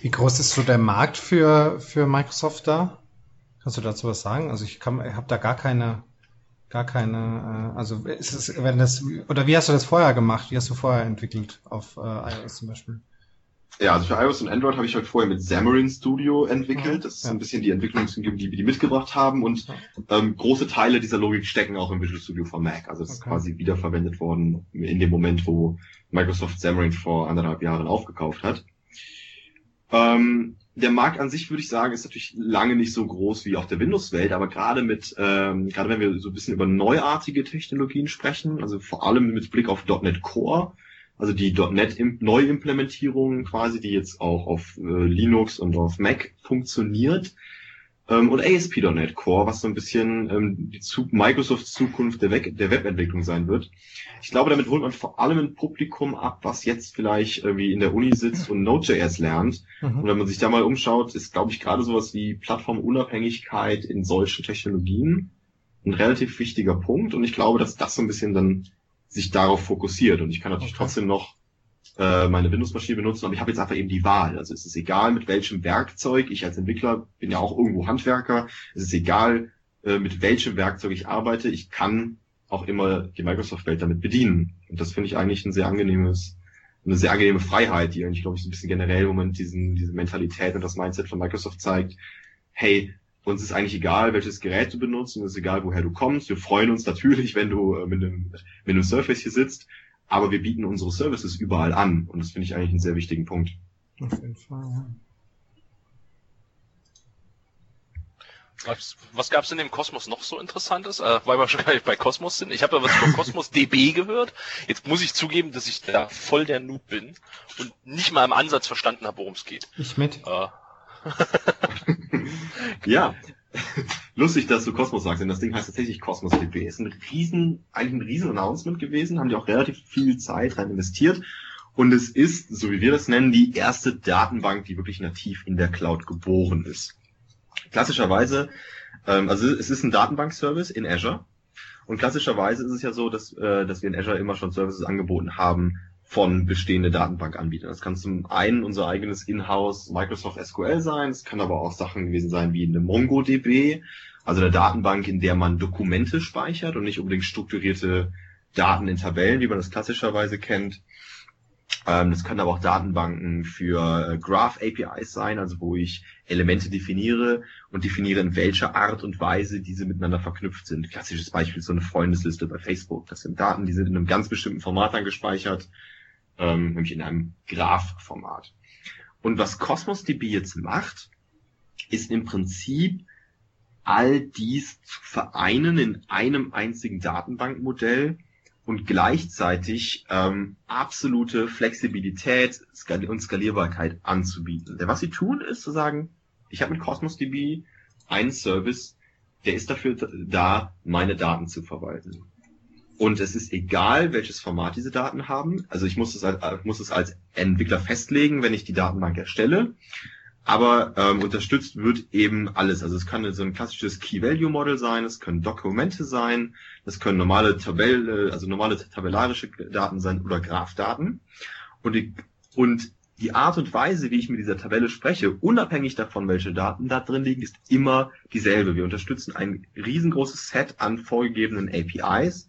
Wie groß ist so der Markt für, für Microsoft da? Kannst du dazu was sagen? Also ich habe da gar keine, gar keine, äh, also ist es, wenn das, oder wie hast du das vorher gemacht? Wie hast du vorher entwickelt auf äh, iOS zum Beispiel? Ja, also für iOS und Android habe ich halt vorher mit Xamarin Studio entwickelt. Das ist ja. ein bisschen die Entwicklungsumgebung, die wir die mitgebracht haben. Und ähm, große Teile dieser Logik stecken auch im Visual Studio von Mac. Also es okay. ist quasi wiederverwendet worden in dem Moment, wo Microsoft Xamarin vor anderthalb Jahren aufgekauft hat. Ähm, der Markt an sich, würde ich sagen, ist natürlich lange nicht so groß wie auf der Windows-Welt, aber gerade mit, ähm, gerade wenn wir so ein bisschen über neuartige Technologien sprechen, also vor allem mit Blick auf .NET Core, also die .NET Neuimplementierung quasi, die jetzt auch auf äh, Linux und auf Mac funktioniert, ähm, und ASP.NET Core, was so ein bisschen ähm, die Zu Microsofts Zukunft der, We der Webentwicklung sein wird. Ich glaube, damit holt man vor allem ein Publikum ab, was jetzt vielleicht irgendwie in der Uni sitzt und Node.js lernt. Mhm. Und wenn man sich da mal umschaut, ist, glaube ich, gerade sowas wie Plattformunabhängigkeit in solchen Technologien ein relativ wichtiger Punkt. Und ich glaube, dass das so ein bisschen dann sich darauf fokussiert. Und ich kann natürlich okay. trotzdem noch äh, meine Windows-Maschine benutzen, aber ich habe jetzt einfach eben die Wahl. Also es ist egal, mit welchem Werkzeug, ich als Entwickler bin ja auch irgendwo Handwerker, es ist egal, äh, mit welchem Werkzeug ich arbeite, ich kann auch immer die Microsoft-Welt damit bedienen. Und das finde ich eigentlich ein sehr angenehmes, eine sehr angenehme Freiheit, die eigentlich, glaube ich, so ein bisschen generell im Moment diesen, diese Mentalität und das Mindset von Microsoft zeigt, hey, uns ist eigentlich egal, welches Gerät du benutzt, und es ist egal, woher du kommst. Wir freuen uns natürlich, wenn du äh, mit einem, mit einem Surface hier sitzt aber wir bieten unsere Services überall an und das finde ich eigentlich einen sehr wichtigen Punkt. Auf jeden Fall, ja. Was, was gab es in dem Kosmos noch so Interessantes? Äh, weil wir schon gar nicht bei Kosmos sind. Ich habe ja was über Kosmos DB gehört. Jetzt muss ich zugeben, dass ich da voll der Noob bin und nicht mal im Ansatz verstanden habe, worum es geht. Ich mit. Äh. ja, lustig, dass du Cosmos sagst, denn das Ding heißt tatsächlich Cosmos DB. Ist ein riesen, eigentlich ein riesen Announcement gewesen, haben die auch relativ viel Zeit rein investiert. Und es ist, so wie wir das nennen, die erste Datenbank, die wirklich nativ in der Cloud geboren ist. Klassischerweise, ähm, also es ist ein Datenbankservice in Azure. Und klassischerweise ist es ja so, dass, äh, dass wir in Azure immer schon Services angeboten haben, von bestehende Datenbankanbietern. Das kann zum einen unser eigenes Inhouse Microsoft SQL sein, es kann aber auch Sachen gewesen sein wie eine MongoDB, also eine Datenbank, in der man Dokumente speichert und nicht unbedingt strukturierte Daten in Tabellen, wie man das klassischerweise kennt. Ähm, das können aber auch Datenbanken für äh, Graph APIs sein, also wo ich Elemente definiere und definiere, in welcher Art und Weise diese miteinander verknüpft sind. Klassisches Beispiel ist so eine Freundesliste bei Facebook. Das sind Daten, die sind in einem ganz bestimmten Format dann gespeichert ähm, nämlich in einem Graph-Format. Und was Cosmos DB jetzt macht, ist im Prinzip all dies zu vereinen in einem einzigen Datenbankmodell und gleichzeitig ähm, absolute Flexibilität und Skalierbarkeit anzubieten. Denn was sie tun, ist zu sagen, ich habe mit Cosmos DB einen Service, der ist dafür da, meine Daten zu verwalten. Und es ist egal, welches Format diese Daten haben. Also ich muss es als, muss es als Entwickler festlegen, wenn ich die Datenbank erstelle. Aber ähm, unterstützt wird eben alles. Also es kann so ein klassisches Key-Value-Model sein, es können Dokumente sein, es können normale Tabelle, also normale tabellarische Daten sein oder Graphdaten. Und die, und die Art und Weise, wie ich mit dieser Tabelle spreche, unabhängig davon, welche Daten da drin liegen, ist immer dieselbe. Wir unterstützen ein riesengroßes Set an vorgegebenen APIs,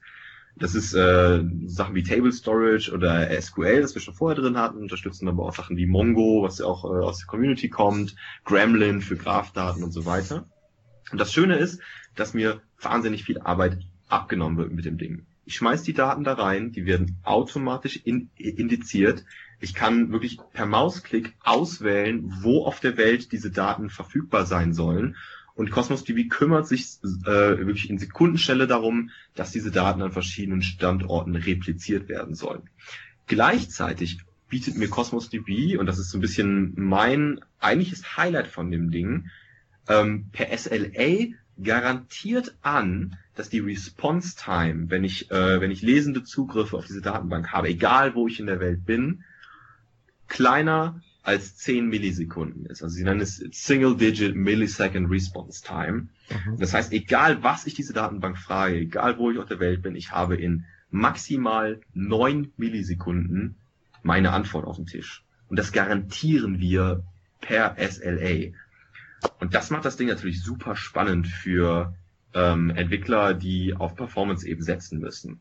das ist äh, Sachen wie Table Storage oder SQL, das wir schon vorher drin hatten, unterstützen aber auch Sachen wie Mongo, was ja auch äh, aus der Community kommt, Gremlin für Graphdaten und so weiter. Und das Schöne ist, dass mir wahnsinnig viel Arbeit abgenommen wird mit dem Ding. Ich schmeiß die Daten da rein, die werden automatisch in, indiziert. Ich kann wirklich per Mausklick auswählen, wo auf der Welt diese Daten verfügbar sein sollen und Cosmos DB kümmert sich äh, wirklich in Sekundenstelle darum, dass diese Daten an verschiedenen Standorten repliziert werden sollen. Gleichzeitig bietet mir Cosmos DB, und das ist so ein bisschen mein eigentliches Highlight von dem Ding, ähm, per SLA garantiert an, dass die Response Time, wenn ich, äh, wenn ich lesende Zugriffe auf diese Datenbank habe, egal wo ich in der Welt bin, kleiner als 10 Millisekunden ist. Also sie nennen es Single Digit Millisecond Response Time. Mhm. Das heißt, egal was ich diese Datenbank frage, egal wo ich auf der Welt bin, ich habe in maximal 9 Millisekunden meine Antwort auf dem Tisch. Und das garantieren wir per SLA. Und das macht das Ding natürlich super spannend für ähm, Entwickler, die auf Performance eben setzen müssen.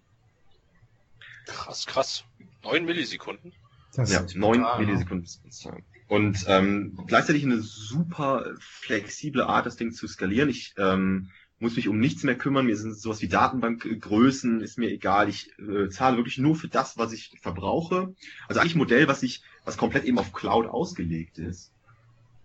Krass, krass. 9 Millisekunden? Das ja, 9 Millisekunden Response Und ähm, gleichzeitig eine super flexible Art, das Ding zu skalieren. Ich ähm, muss mich um nichts mehr kümmern. Mir sind sowas wie Datenbankgrößen, ist mir egal. Ich äh, zahle wirklich nur für das, was ich verbrauche. Also eigentlich ein Modell, was ich, was komplett eben auf Cloud ausgelegt ist.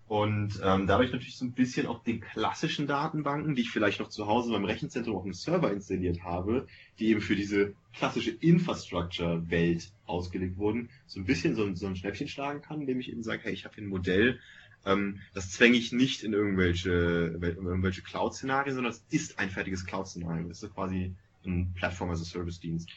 Und ähm, dadurch natürlich so ein bisschen auch den klassischen Datenbanken, die ich vielleicht noch zu Hause beim Rechenzentrum auf dem Server installiert habe, die eben für diese klassische Infrastructure-Welt ausgelegt wurden, so ein bisschen so ein, so ein Schnäppchen schlagen kann, indem ich eben sage, hey, ich habe hier ein Modell, ähm, das zwänge ich nicht in irgendwelche, in irgendwelche Cloud-Szenarien, sondern es ist ein fertiges Cloud-Szenario. Es ist quasi ein Plattform as a Service-Dienst,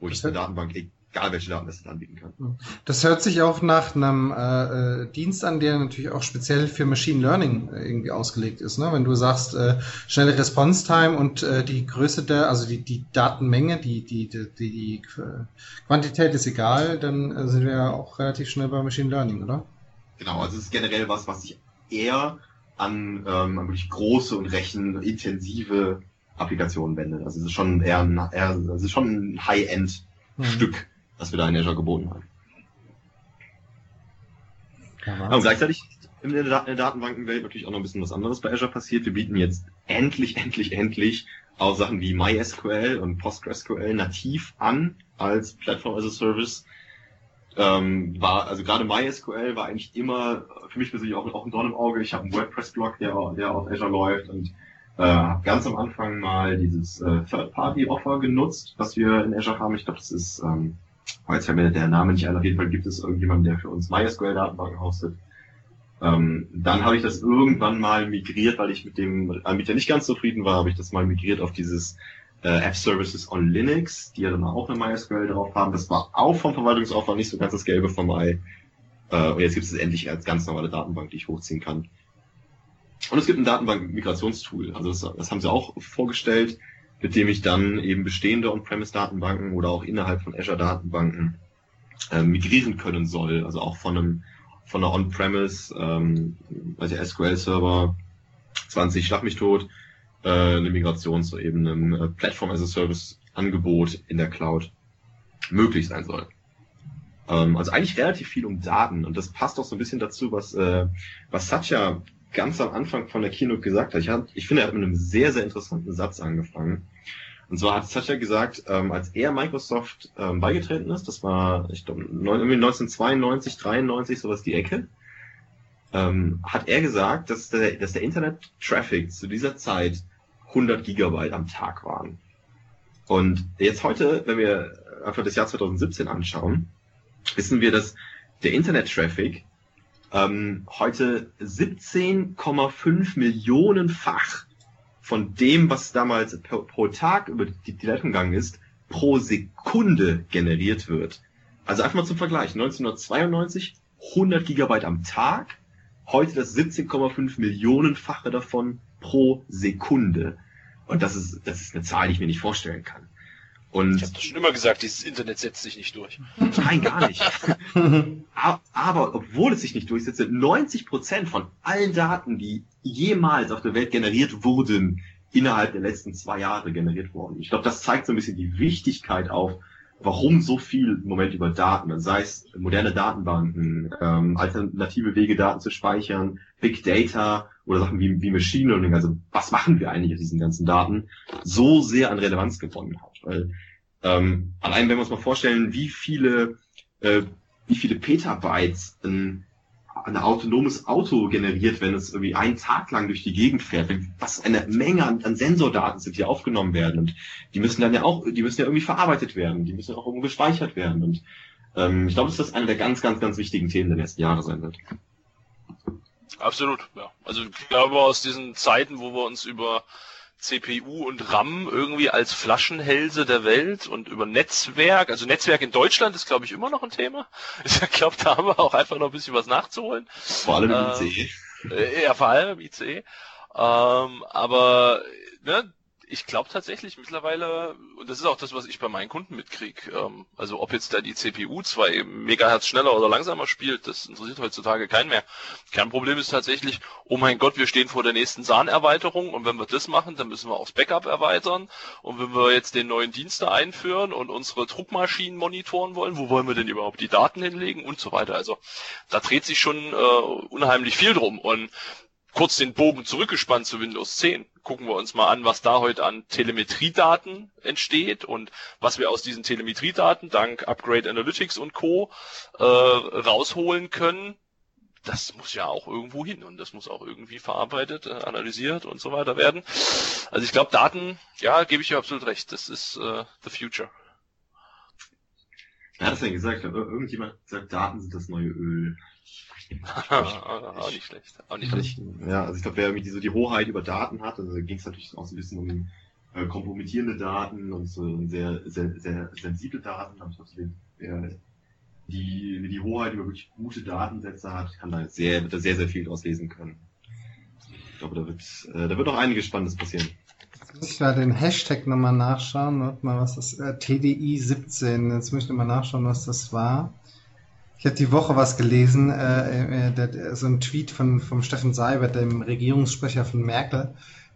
wo ich eine Datenbank egal welche Daten das anbieten kann. Das hört sich auch nach einem äh, äh, Dienst an, der natürlich auch speziell für Machine Learning äh, irgendwie ausgelegt ist. Ne? Wenn du sagst, äh, schnelle Response Time und äh, die Größe der, also die, die Datenmenge, die, die, die, die Quantität ist egal, dann äh, sind wir ja auch relativ schnell bei Machine Learning, oder? Genau, also es ist generell was, was sich eher an ähm, wirklich große und rechenintensive Applikationen wendet. Also es ist schon eher ein, eher, es ist schon ein High-End-Stück. Mhm was wir da in Azure geboten haben. Ja, und gleichzeitig in der, in der Datenbankenwelt natürlich auch noch ein bisschen was anderes bei Azure passiert. Wir bieten jetzt endlich, endlich, endlich auch Sachen wie MySQL und PostgreSQL nativ an als Platform as a Service. Ähm, war, also gerade MySQL war eigentlich immer für mich persönlich auch, auch ein Dorn im Auge. Ich habe einen WordPress-Blog, der, der auf Azure läuft und äh, habe ganz am Anfang mal dieses äh, Third-Party-Offer genutzt, was wir in Azure haben. Ich glaube, das ist ähm, jetzt fällt mir der Name nicht ein, auf jeden Fall gibt es irgendjemanden, der für uns MySQL-Datenbanken hostet. Ähm, dann habe ich das irgendwann mal migriert, weil ich mit dem Anbieter nicht ganz zufrieden war, habe ich das mal migriert auf dieses äh, App Services on Linux, die ja dann auch eine MySQL drauf haben. Das war auch vom Verwaltungsaufwand nicht so ganz das Gelbe vom Ei. Äh, und jetzt gibt es es endlich als ganz normale Datenbank, die ich hochziehen kann. Und es gibt ein Datenbank-Migrationstool. Also das, das haben sie auch vorgestellt mit dem ich dann eben bestehende On-Premise-Datenbanken oder auch innerhalb von Azure-Datenbanken äh, migrieren können soll. Also auch von einem von einer On-Premise, ähm, also SQL-Server 20 Schlag mich tot, äh, eine Migration zu eben einem äh, Platform as a Service Angebot in der Cloud möglich sein soll. Ähm, also eigentlich relativ viel um Daten und das passt auch so ein bisschen dazu, was, äh, was Satya ganz am Anfang von der Keynote gesagt hat. Ich, hab, ich finde, er hat mit einem sehr, sehr interessanten Satz angefangen. Und zwar hat Satya gesagt, ähm, als er Microsoft ähm, beigetreten ist, das war, ich glaube, 1992, 93, sowas die Ecke, ähm, hat er gesagt, dass der, dass der Internet-Traffic zu dieser Zeit 100 Gigabyte am Tag waren. Und jetzt heute, wenn wir einfach das Jahr 2017 anschauen, wissen wir, dass der Internet-Traffic ähm, heute 17,5 Millionenfach von dem, was damals pro, pro Tag über die, die Leitung gegangen ist, pro Sekunde generiert wird. Also einfach mal zum Vergleich. 1992 100 Gigabyte am Tag, heute das 17,5 Millionenfache davon pro Sekunde. Und das ist, das ist eine Zahl, die ich mir nicht vorstellen kann. Und ich habe schon immer gesagt, dieses Internet setzt sich nicht durch. Nein, gar nicht. Aber obwohl es sich nicht durchsetzt, sind 90 Prozent von allen Daten, die jemals auf der Welt generiert wurden, innerhalb der letzten zwei Jahre generiert worden. Ich glaube, das zeigt so ein bisschen die Wichtigkeit auf, warum so viel im Moment über Daten, sei es moderne Datenbanken, ähm, alternative Wege, Daten zu speichern, Big Data oder Sachen wie, wie Machine Learning, also was machen wir eigentlich aus diesen ganzen Daten, so sehr an Relevanz gewonnen hat. Weil ähm, allein wenn wir uns mal vorstellen, wie viele, äh, wie viele Petabytes ein, ein autonomes Auto generiert, wenn es irgendwie einen Tag lang durch die Gegend fährt, was eine Menge an, an Sensordaten sind, die aufgenommen werden und die müssen dann ja auch, die müssen ja irgendwie verarbeitet werden, die müssen auch irgendwo gespeichert werden und ähm, ich glaube, dass das eine der ganz, ganz, ganz wichtigen Themen der nächsten Jahre sein wird. Absolut, ja. Also ich glaube aus diesen Zeiten, wo wir uns über CPU und RAM irgendwie als Flaschenhälse der Welt und über Netzwerk. Also Netzwerk in Deutschland ist, glaube ich, immer noch ein Thema. Ich glaube, da haben wir auch einfach noch ein bisschen was nachzuholen. Vor allem im ähm, ICE. Äh, ja, vor allem im ICE. Ähm, aber ne, ich glaube tatsächlich mittlerweile, und das ist auch das, was ich bei meinen Kunden mitkriege, ähm, also ob jetzt da die CPU zwei Megahertz schneller oder langsamer spielt, das interessiert heutzutage keinen mehr. Kernproblem ist tatsächlich, oh mein Gott, wir stehen vor der nächsten SAN-Erweiterung und wenn wir das machen, dann müssen wir aufs Backup erweitern und wenn wir jetzt den neuen Dienst da einführen und unsere Druckmaschinen monitoren wollen, wo wollen wir denn überhaupt die Daten hinlegen und so weiter. Also da dreht sich schon äh, unheimlich viel drum und kurz den Bogen zurückgespannt zu Windows 10. Gucken wir uns mal an, was da heute an Telemetriedaten entsteht und was wir aus diesen Telemetriedaten dank Upgrade Analytics und Co. Äh, rausholen können. Das muss ja auch irgendwo hin und das muss auch irgendwie verarbeitet, äh, analysiert und so weiter werden. Also ich glaube, Daten, ja, gebe ich dir absolut recht, das ist äh, the future. Wer hat das denn gesagt? Irgendjemand sagt, Daten sind das neue Öl. auch nicht schlecht. Auch nicht schlecht. Ja, also ich glaube, wer irgendwie so die Hoheit über Daten hat, also ging es natürlich auch so ein bisschen um äh, kompromittierende Daten und so sehr, sehr, sehr sensible Daten. Aber ich glaube, wer die, die Hoheit über wirklich gute Datensätze hat, kann da sehr, wird da sehr, sehr viel draus lesen können. Ich glaube, da wird, äh, da wird noch einiges Spannendes passieren. Jetzt muss ich mal den Hashtag nochmal nachschauen. Warte mal, was das, äh, TDI 17. Jetzt muss ich nochmal nachschauen, was das war. Ich habe die Woche was gelesen, äh, äh, so ein Tweet von vom Steffen Seibert, dem Regierungssprecher von Merkel,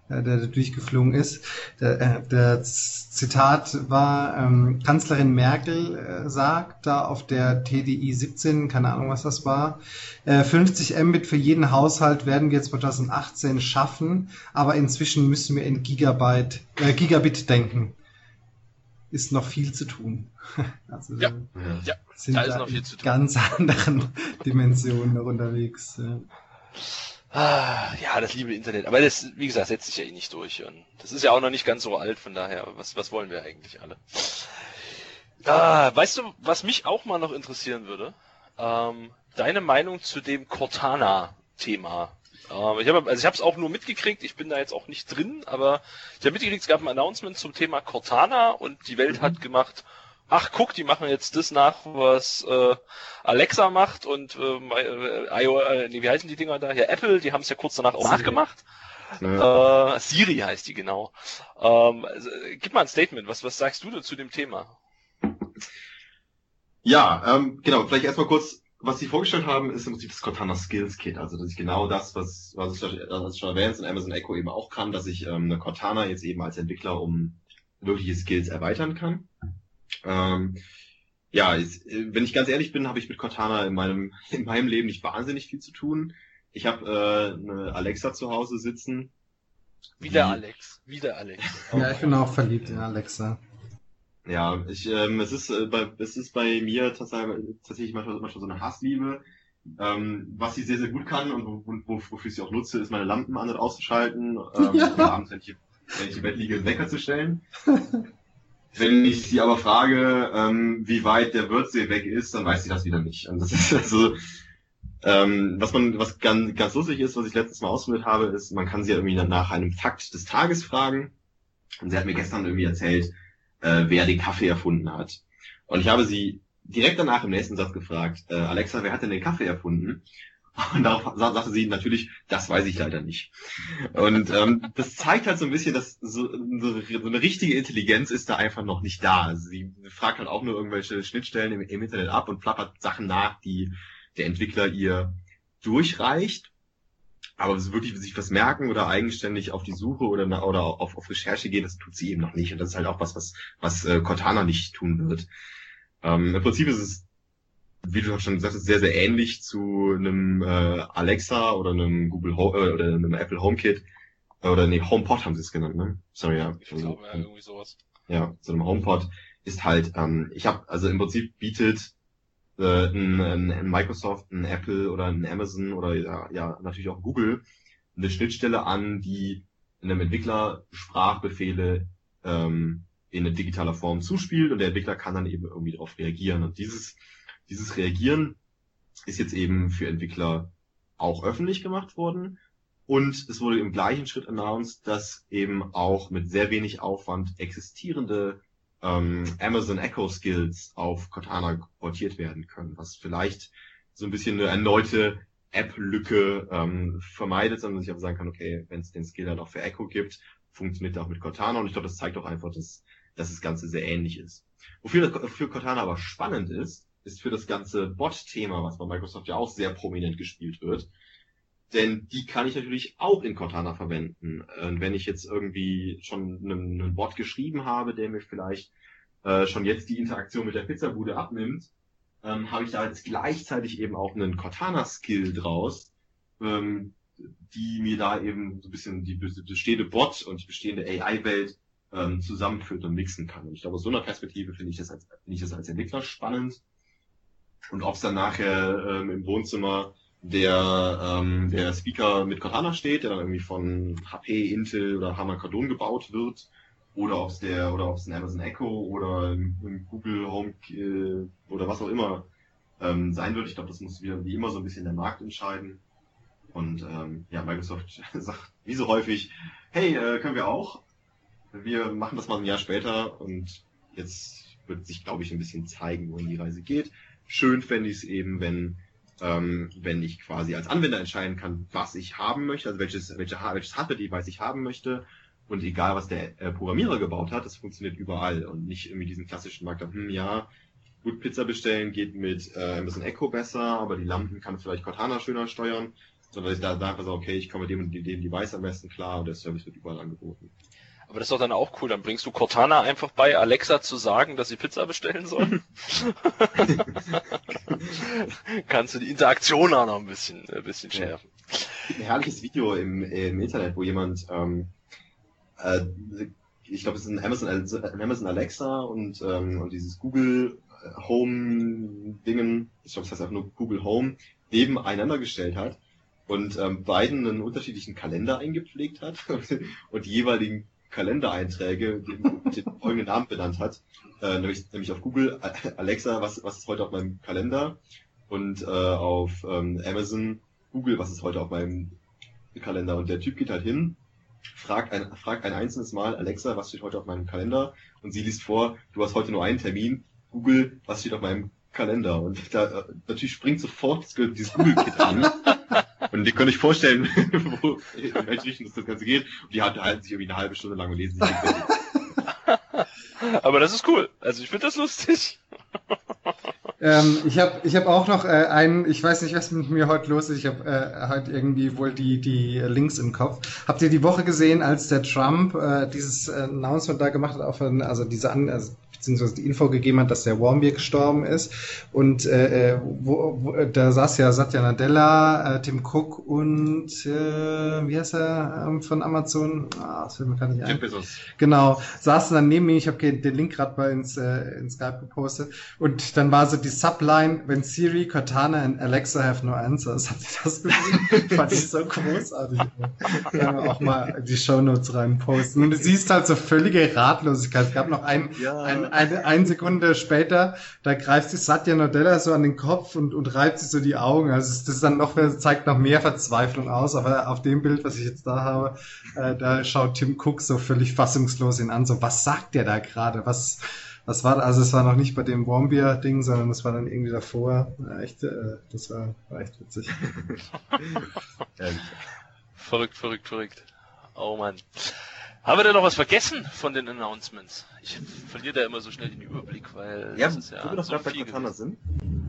äh, der durchgeflogen ist. Der, äh, der Zitat war, ähm, Kanzlerin Merkel äh, sagt da auf der TDI 17, keine Ahnung was das war, äh, 50 Mbit für jeden Haushalt werden wir 2018 schaffen, aber inzwischen müssen wir in Gigabyte, äh, Gigabit denken ist noch viel zu tun. Also ja, ja, sind da ist noch viel zu tun. ganz anderen Dimensionen noch unterwegs. Ja. Ah, ja, das liebe Internet. Aber das, wie gesagt, setzt sich ja eh nicht durch. Und das ist ja auch noch nicht ganz so alt, von daher, was, was wollen wir eigentlich alle? Ah, weißt du, was mich auch mal noch interessieren würde? Ähm, deine Meinung zu dem Cortana-Thema. Ähm, ich habe also ich habe es auch nur mitgekriegt, ich bin da jetzt auch nicht drin, aber ich habe mitgekriegt, es gab ein Announcement zum Thema Cortana und die Welt mhm. hat gemacht, ach guck, die machen jetzt das nach, was äh, Alexa macht und äh, äh, IO, äh, nee, wie heißen die Dinger da? Ja, Apple, die haben es ja kurz danach auch Siri. nachgemacht. Ja. Äh, Siri heißt die genau. Ähm, also, gib mal ein Statement, was, was sagst du zu dem Thema? Ja, ähm, genau, vielleicht erstmal kurz was sie vorgestellt haben, ist im Prinzip das Cortana Skills Kit. Also dass ich genau das, was, was ich, was ich schon erwähnt und Amazon Echo eben auch kann, dass ich ähm, eine Cortana jetzt eben als Entwickler um wirkliche Skills erweitern kann. Ähm, ja, ist, wenn ich ganz ehrlich bin, habe ich mit Cortana in meinem in meinem Leben nicht wahnsinnig viel zu tun. Ich habe äh, eine Alexa zu Hause sitzen. Wieder Alex, wieder Alex. ja, ich bin auch verliebt in Alexa. Ja, ich, ähm, es ist äh, bei es ist bei mir tatsächlich, manchmal, manchmal so eine Hassliebe. Ähm, was sie sehr, sehr gut kann und wo, wo, wofür ich sie auch nutze, ist meine Lampen an und auszuschalten. Ähm, ja. abends, wenn ich, wenn ich im Bett liege, Wecker zu stellen. wenn ich sie aber frage, ähm, wie weit der Wirtsee weg ist, dann weiß sie das wieder nicht. Und das ist also, ähm, was man, was ganz, ganz lustig ist, was ich letztes Mal ausprobiert habe, ist, man kann sie ja irgendwie nach einem Fakt des Tages fragen. Und sie hat mir gestern irgendwie erzählt, äh, wer den Kaffee erfunden hat. Und ich habe sie direkt danach im nächsten Satz gefragt, äh, Alexa, wer hat denn den Kaffee erfunden? Und darauf sagte sie natürlich, das weiß ich leider nicht. Und ähm, das zeigt halt so ein bisschen, dass so, so eine richtige Intelligenz ist da einfach noch nicht da. Sie fragt halt auch nur irgendwelche Schnittstellen im, im Internet ab und plappert Sachen nach, die der Entwickler ihr durchreicht. Aber so wirklich sich was merken oder eigenständig auf die Suche oder, oder auf, auf Recherche gehen, das tut sie eben noch nicht. Und das ist halt auch was, was, was äh, Cortana nicht tun wird. Ähm, Im Prinzip ist es, wie du schon gesagt hast, sehr, sehr ähnlich zu einem äh, Alexa oder einem Google Home, äh, oder einem Apple HomeKit. Äh, oder nee, HomePod haben sie es genannt, ne? Sorry, ja. Ich glaube, ja, irgendwie sowas. Ja, so einem HomePod ist halt, ähm, ich habe, also im Prinzip bietet äh, ein, ein Microsoft, ein Apple oder ein Amazon oder ja, ja natürlich auch Google eine Schnittstelle an, die einem Entwickler Sprachbefehle ähm, in digitaler Form zuspielt und der Entwickler kann dann eben irgendwie darauf reagieren. Und dieses, dieses Reagieren ist jetzt eben für Entwickler auch öffentlich gemacht worden. Und es wurde im gleichen Schritt announced, dass eben auch mit sehr wenig Aufwand existierende ähm, Amazon Echo Skills auf Cortana portiert werden können, was vielleicht so ein bisschen eine erneute App-Lücke ähm, vermeidet, sondern sich aber sagen kann, okay, wenn es den Skill dann auch für Echo gibt, funktioniert er auch mit Cortana und ich glaube, das zeigt auch einfach, dass, dass das Ganze sehr ähnlich ist. Wofür für Cortana aber spannend ist, ist für das ganze Bot-Thema, was bei Microsoft ja auch sehr prominent gespielt wird. Denn die kann ich natürlich auch in Cortana verwenden. Und wenn ich jetzt irgendwie schon einen, einen Bot geschrieben habe, der mir vielleicht äh, schon jetzt die Interaktion mit der Pizzabude abnimmt, ähm, habe ich da jetzt gleichzeitig eben auch einen Cortana-Skill draus, ähm, die mir da eben so ein bisschen die bestehende Bot und die bestehende AI-Welt ähm, zusammenführt und mixen kann. Und ich glaube, aus so einer Perspektive finde ich das als, ich das als Entwickler spannend. Und ob es dann nachher ähm, im Wohnzimmer der, ähm, der Speaker mit Cortana steht, der dann irgendwie von HP, Intel oder Harman Kardon gebaut wird, oder ob der oder ob es ein Amazon Echo oder ein Google Home äh, oder was auch immer ähm, sein wird. Ich glaube, das muss wieder wie immer so ein bisschen der Markt entscheiden. Und ähm, ja, Microsoft sagt wie so häufig, hey, äh, können wir auch. Wir machen das mal ein Jahr später und jetzt wird sich, glaube ich, ein bisschen zeigen, wohin die Reise geht. Schön fände ich es eben, wenn ähm, wenn ich quasi als Anwender entscheiden kann, was ich haben möchte, also welches, welche, welches Hardware-Device ich haben möchte und egal, was der äh, Programmierer gebaut hat, das funktioniert überall und nicht irgendwie diesen klassischen Markt, hm, ja, gut, Pizza bestellen geht mit äh, ein bisschen Echo besser, aber die Lampen kann vielleicht Cortana schöner steuern, sondern ich da, da einfach so, okay, ich komme mit dem und dem Device am besten klar und der Service wird überall angeboten. Aber das ist doch dann auch cool. Dann bringst du Cortana einfach bei, Alexa zu sagen, dass sie Pizza bestellen soll. Kannst du die Interaktion auch noch ein bisschen, ein bisschen schärfen. Ein herrliches Video im, im Internet, wo jemand ähm, äh, ich glaube, es ist ein Amazon, ein Amazon Alexa und, ähm, und dieses Google Home Dingen, ich glaube, es heißt einfach nur Google Home, nebeneinander gestellt hat und ähm, beiden einen unterschiedlichen Kalender eingepflegt hat und die jeweiligen Kalendereinträge den, den folgenden Namen benannt hat. Äh, nämlich, nämlich auf Google Alexa, was, was ist heute auf meinem Kalender? Und äh, auf ähm, Amazon Google, was ist heute auf meinem Kalender? Und der Typ geht halt hin fragt ein, fragt ein einzelnes Mal Alexa, was steht heute auf meinem Kalender? Und sie liest vor, du hast heute nur einen Termin. Google, was steht auf meinem Kalender? Und da äh, natürlich springt sofort dieses Google-Kit an. Und ihr könnt euch vorstellen, wo, in welche Richtung das Ganze geht. Und die halten sich irgendwie eine halbe Stunde lang und lesen sich Aber das ist cool. Also ich finde das lustig. Ähm, ich habe ich hab auch noch äh, einen, ich weiß nicht, was mit mir heute los ist, ich habe äh, halt irgendwie wohl die, die Links im Kopf. Habt ihr die Woche gesehen, als der Trump äh, dieses Announcement da gemacht hat, auf ein, also diese an, also beziehungsweise die Info gegeben hat, dass der Warmbier gestorben ist. Und äh, äh, wo, wo, da saß ja Satya Nadella, äh, Tim Cook und äh, wie heißt er ähm, von Amazon? Ah, das fällt mir gerade nicht ein. Genau, saßen dann neben mir. Ich habe den Link gerade mal ins, äh, ins Skype gepostet. Und dann war so die Subline, wenn Siri, Cortana und Alexa have no answers. Habt ihr das gesehen? Fand ich so großartig. Können wir auch mal die Show Notes reinposten. Und du siehst halt so völlige Ratlosigkeit. Es gab noch ein, ja. Ein, eine, eine Sekunde später, da greift sich Satya Nadella so an den Kopf und, und reibt sich so die Augen. Also das dann noch, zeigt noch mehr Verzweiflung aus. Aber auf dem Bild, was ich jetzt da habe, äh, da schaut Tim Cook so völlig fassungslos ihn an. So, was sagt der da gerade? Was, was war, also es war noch nicht bei dem Warmbier-Ding, sondern es war dann irgendwie davor. Ja, echt, äh, das war, war echt witzig. verrückt, verrückt, verrückt. Oh Mann. Haben wir denn noch was vergessen von den Announcements? Ich verliere da immer so schnell den Überblick, weil ja, das ist ja wir doch so bei Cortana sind.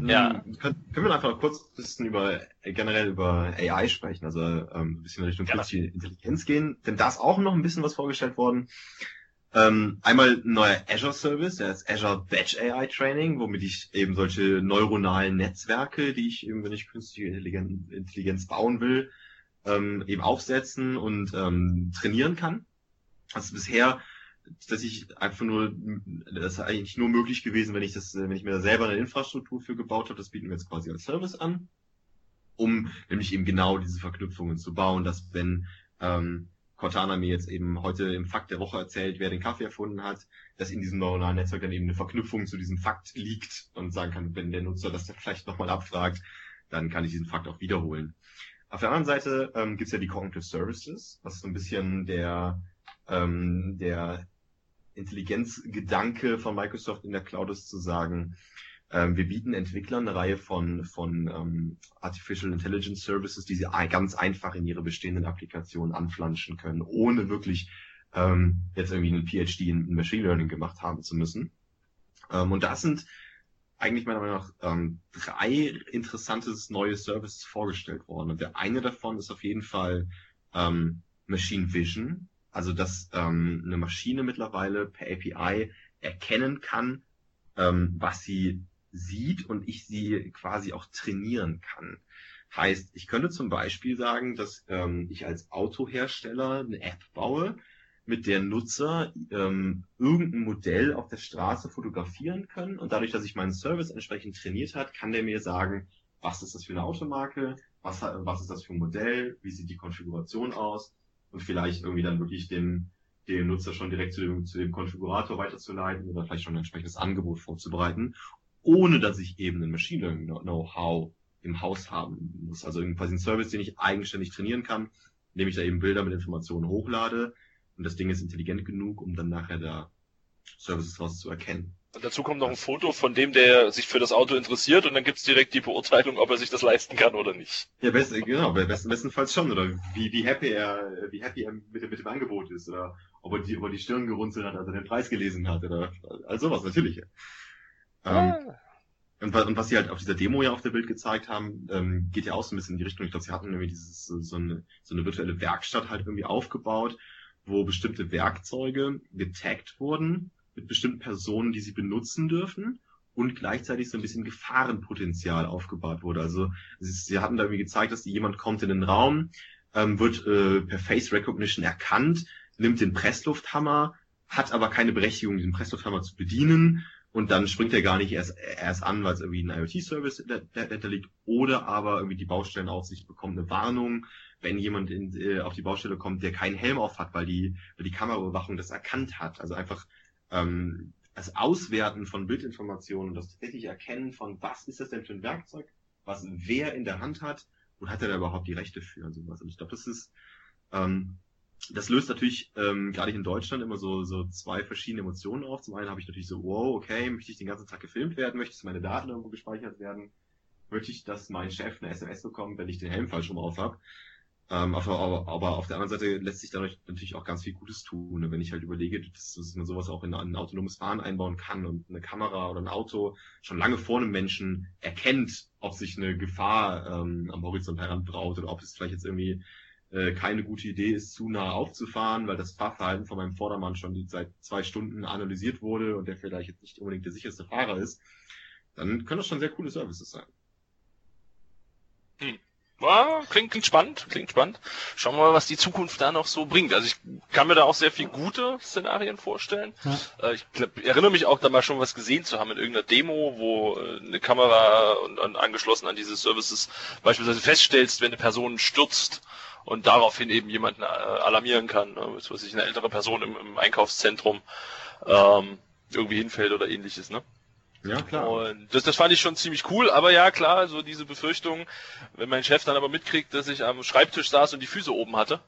Ja. Hm, können, können wir einfach noch kurz ein bisschen über generell über AI sprechen, also ähm, ein bisschen in Richtung künstliche Intelligenz gehen, denn da ist auch noch ein bisschen was vorgestellt worden. Ähm, einmal ein neuer Azure Service, der ist Azure Batch AI Training, womit ich eben solche neuronalen Netzwerke, die ich eben, wenn ich künstliche Intelligenz bauen will, ähm, eben aufsetzen und ähm, trainieren kann. Also bisher dass ich einfach nur, das ist eigentlich nur möglich gewesen, wenn ich das, wenn ich mir da selber eine Infrastruktur für gebaut habe, das bieten wir jetzt quasi als Service an, um nämlich eben genau diese Verknüpfungen zu bauen, dass wenn ähm, Cortana mir jetzt eben heute im Fakt der Woche erzählt, wer den Kaffee erfunden hat, dass in diesem neuronalen Netzwerk dann eben eine Verknüpfung zu diesem Fakt liegt und sagen kann, wenn der Nutzer das dann vielleicht nochmal abfragt, dann kann ich diesen Fakt auch wiederholen. Auf der anderen Seite ähm, gibt ja die Cognitive Services, was so ein bisschen der, ähm, der Intelligenzgedanke von Microsoft in der Cloud ist, zu sagen, ähm, wir bieten Entwicklern eine Reihe von, von ähm, Artificial Intelligence Services, die sie ganz einfach in ihre bestehenden Applikationen anflanschen können, ohne wirklich ähm, jetzt irgendwie einen PhD in Machine Learning gemacht haben zu müssen. Ähm, und das sind eigentlich meiner Meinung nach ähm, drei interessante neue Services vorgestellt worden. Und der eine davon ist auf jeden Fall ähm, Machine Vision, also dass ähm, eine Maschine mittlerweile per API erkennen kann, ähm, was sie sieht und ich sie quasi auch trainieren kann. Heißt, ich könnte zum Beispiel sagen, dass ähm, ich als Autohersteller eine App baue, mit der Nutzer ähm, irgendein Modell auf der Straße fotografieren können und dadurch, dass ich meinen Service entsprechend trainiert hat, kann der mir sagen, was ist das für eine Automarke, was, was ist das für ein Modell, wie sieht die Konfiguration aus und vielleicht irgendwie dann wirklich den, den Nutzer schon direkt zu dem, zu dem Konfigurator weiterzuleiten oder vielleicht schon ein entsprechendes Angebot vorzubereiten, ohne dass ich eben ein Machine Learning Know-how im Haus haben muss. Also quasi ein Service, den ich eigenständig trainieren kann, indem ich da eben Bilder mit Informationen hochlade, und das Ding ist intelligent genug, um dann nachher da Services draus zu erkennen. Und dazu kommt noch ein Foto von dem, der sich für das Auto interessiert und dann gibt's direkt die Beurteilung, ob er sich das leisten kann oder nicht. Ja, best, genau, besten, bestenfalls schon. Oder wie, wie happy er, wie happy er mit, mit dem Angebot ist. Oder ob er die, ob er die Stirn gerunzelt hat, als er den Preis gelesen hat. Oder all sowas, natürlich. Ja. Ähm, und, und, was sie halt auf dieser Demo ja auf der Bild gezeigt haben, ähm, geht ja auch so ein bisschen in die Richtung. Ich glaube, sie hatten irgendwie dieses, so eine, so eine virtuelle Werkstatt halt irgendwie aufgebaut wo bestimmte Werkzeuge getaggt wurden mit bestimmten Personen, die sie benutzen dürfen und gleichzeitig so ein bisschen Gefahrenpotenzial aufgebaut wurde. Also sie hatten da irgendwie gezeigt, dass jemand kommt in den Raum, ähm, wird äh, per Face Recognition erkannt, nimmt den Presslufthammer, hat aber keine Berechtigung, diesen Presslufthammer zu bedienen und dann springt er gar nicht erst, erst an, weil es irgendwie ein IoT-Service dahinter liegt oder aber irgendwie die Baustellenaufsicht bekommt eine Warnung, wenn jemand in, äh, auf die Baustelle kommt, der keinen Helm auf hat, weil die, weil die Kameraüberwachung das erkannt hat. Also einfach ähm, das Auswerten von Bildinformationen, das tatsächlich Erkennen von, was ist das denn für ein Werkzeug, was wer in der Hand hat und hat er da überhaupt die Rechte für und sowas. Und ich glaube, das ist, ähm, das löst natürlich ähm, gerade in Deutschland immer so, so zwei verschiedene Emotionen auf. Zum einen habe ich natürlich so, wow, okay, möchte ich den ganzen Tag gefilmt werden, möchte ich, meine Daten irgendwo gespeichert werden, möchte ich, dass mein Chef eine SMS bekommt, wenn ich den Helm falsch rum auf habe. Ähm, aber, aber, auf der anderen Seite lässt sich dadurch natürlich auch ganz viel Gutes tun. Ne? Wenn ich halt überlege, dass, dass man sowas auch in ein autonomes Fahren einbauen kann und eine Kamera oder ein Auto schon lange vor einem Menschen erkennt, ob sich eine Gefahr ähm, am Horizont heranbraut oder ob es vielleicht jetzt irgendwie äh, keine gute Idee ist, zu nah aufzufahren, weil das Fahrverhalten von meinem Vordermann schon seit zwei Stunden analysiert wurde und der vielleicht jetzt nicht unbedingt der sicherste Fahrer ist, dann können das schon sehr coole Services sein. Hm. Ja, klingt, klingt spannend, klingt spannend. Schauen wir mal, was die Zukunft da noch so bringt. Also ich kann mir da auch sehr viel gute Szenarien vorstellen. Ja. Äh, ich glaub, erinnere mich auch da mal schon was gesehen zu haben in irgendeiner Demo, wo äh, eine Kamera und, und angeschlossen an diese Services beispielsweise feststellst, wenn eine Person stürzt und daraufhin eben jemanden äh, alarmieren kann, ne? was weiß ich, eine ältere Person im, im Einkaufszentrum ähm, irgendwie hinfällt oder ähnliches, ne? Ja, klar. Und das, das fand ich schon ziemlich cool, aber ja, klar, so diese Befürchtung, wenn mein Chef dann aber mitkriegt, dass ich am Schreibtisch saß und die Füße oben hatte,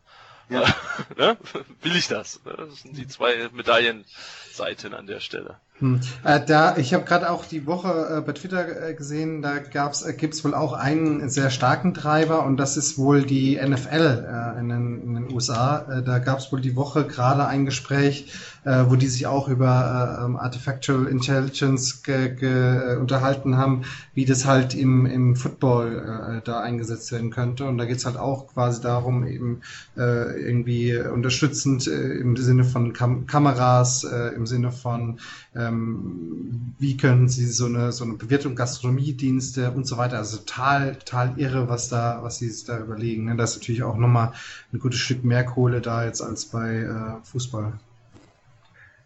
ja. ne? will ich das? Ne? Das sind die zwei Medaillenseiten an der Stelle. Hm. Äh, da, ich habe gerade auch die Woche äh, bei Twitter äh, gesehen, da gab's, äh, gibt's wohl auch einen sehr starken Treiber und das ist wohl die NFL äh, in, den, in den USA. Äh, da gab's wohl die Woche gerade ein Gespräch, äh, wo die sich auch über äh, ähm, Artificial Intelligence ge, ge, unterhalten haben, wie das halt im, im Football da eingesetzt werden könnte. Und da geht's halt auch quasi darum, eben irgendwie unterstützend im Sinne von Kam Kameras, im Sinne von ähm, wie können sie so eine, so eine Bewirtung, Gastronomiedienste und so weiter. Also total, total irre, was da, was sie da überlegen. Ne? Da ist natürlich auch nochmal ein gutes Stück mehr Kohle da jetzt als bei äh, Fußball.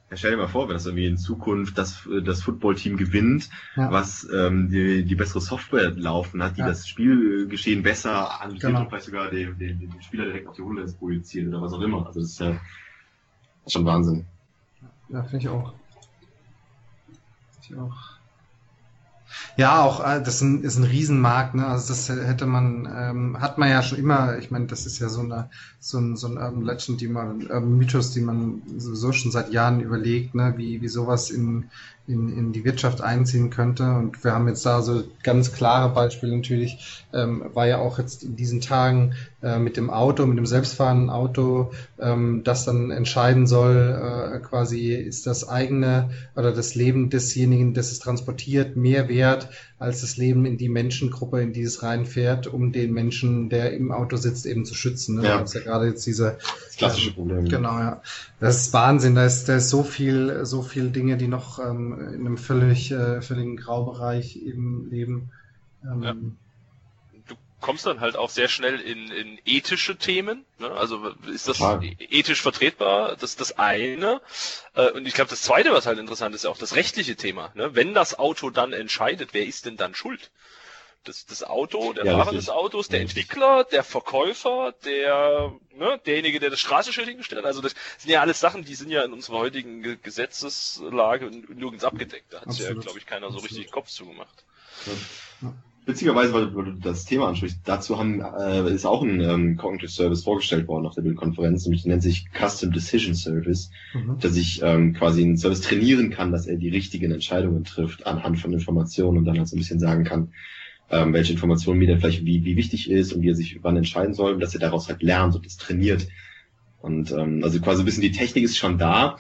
Ja, stell dir mal vor, wenn das irgendwie in Zukunft das, das Footballteam gewinnt, ja. was ähm, die, die bessere Software laufen hat, die ja. das Spielgeschehen besser analysiert genau. und vielleicht sogar den, den, den Spieler direkt auf die Runde projiziert oder was auch immer. Also das ist ja schon Wahnsinn. Ja, finde ich auch ich auch. Ja, auch äh, das ist ein, ist ein Riesenmarkt, ne? Also das hätte man, ähm, hat man ja schon immer, ich meine, das ist ja so eine so ein, so ein Urban Legend, die man, Urban Mythos, die man sowieso schon seit Jahren überlegt, ne, wie, wie sowas in, in, in die Wirtschaft einziehen könnte. Und wir haben jetzt da so ganz klare Beispiele natürlich, ähm, war ja auch jetzt in diesen Tagen äh, mit dem Auto, mit dem selbstfahrenden Auto, ähm, das dann entscheiden soll, äh, quasi ist das eigene oder das Leben desjenigen, das es transportiert, mehr wert als das Leben in die Menschengruppe, in die es reinfährt, um den Menschen, der im Auto sitzt, eben zu schützen. Ne? Ja. Das ist ja gerade jetzt diese das klassische Problem. Genau, ja. Das ist Wahnsinn. Da ist, da ist so viel, so viel Dinge, die noch ähm, in einem völlig, äh, völligen Graubereich eben leben. Ähm, ja kommst dann halt auch sehr schnell in, in ethische Themen. Ne? Also ist das Total. ethisch vertretbar? Das ist das eine. Äh, und ich glaube, das zweite, was halt interessant ist, ist auch das rechtliche Thema. Ne? Wenn das Auto dann entscheidet, wer ist denn dann schuld? Das, das Auto, der ja, Fahrer des Autos, der Entwickler, der Verkäufer, der, ne, derjenige, der das Straßenschild hingestellt hat. Also das sind ja alles Sachen, die sind ja in unserer heutigen Gesetzeslage nirgends abgedeckt. Da hat sich ja, glaube ich, keiner Absolut. so richtig Kopf zugemacht. Ja. Witzigerweise, weil, weil du das Thema ansprichst, dazu haben, äh, ist auch ein ähm, Cognitive Service vorgestellt worden auf der Bildkonferenz, nämlich nennt sich Custom Decision Service, mhm. dass ich ähm, quasi einen Service trainieren kann, dass er die richtigen Entscheidungen trifft anhand von Informationen und dann halt so ein bisschen sagen kann, ähm, welche Informationen mir denn vielleicht wie, wie wichtig ist und wie er sich wann entscheiden soll und dass er daraus halt lernt und das trainiert. Und ähm, also quasi ein bisschen die Technik ist schon da,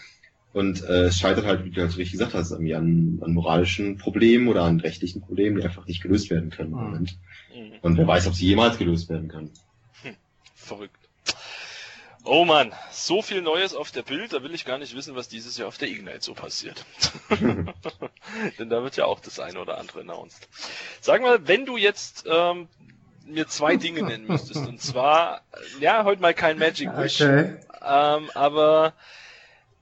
und äh, es scheitert halt, wie du halt richtig gesagt hast, irgendwie an, an moralischen Problemen oder an rechtlichen Problemen, die einfach nicht gelöst werden können im ah. Moment. Mhm. Und wer weiß, ob sie jemals gelöst werden können. Hm, verrückt. Oh man, so viel Neues auf der Bild, da will ich gar nicht wissen, was dieses Jahr auf der Ignite so passiert. Denn da wird ja auch das eine oder andere announced. Sag mal, wenn du jetzt ähm, mir zwei Dinge nennen müsstest, und zwar, ja, heute mal kein Magic Wish, okay. ähm, aber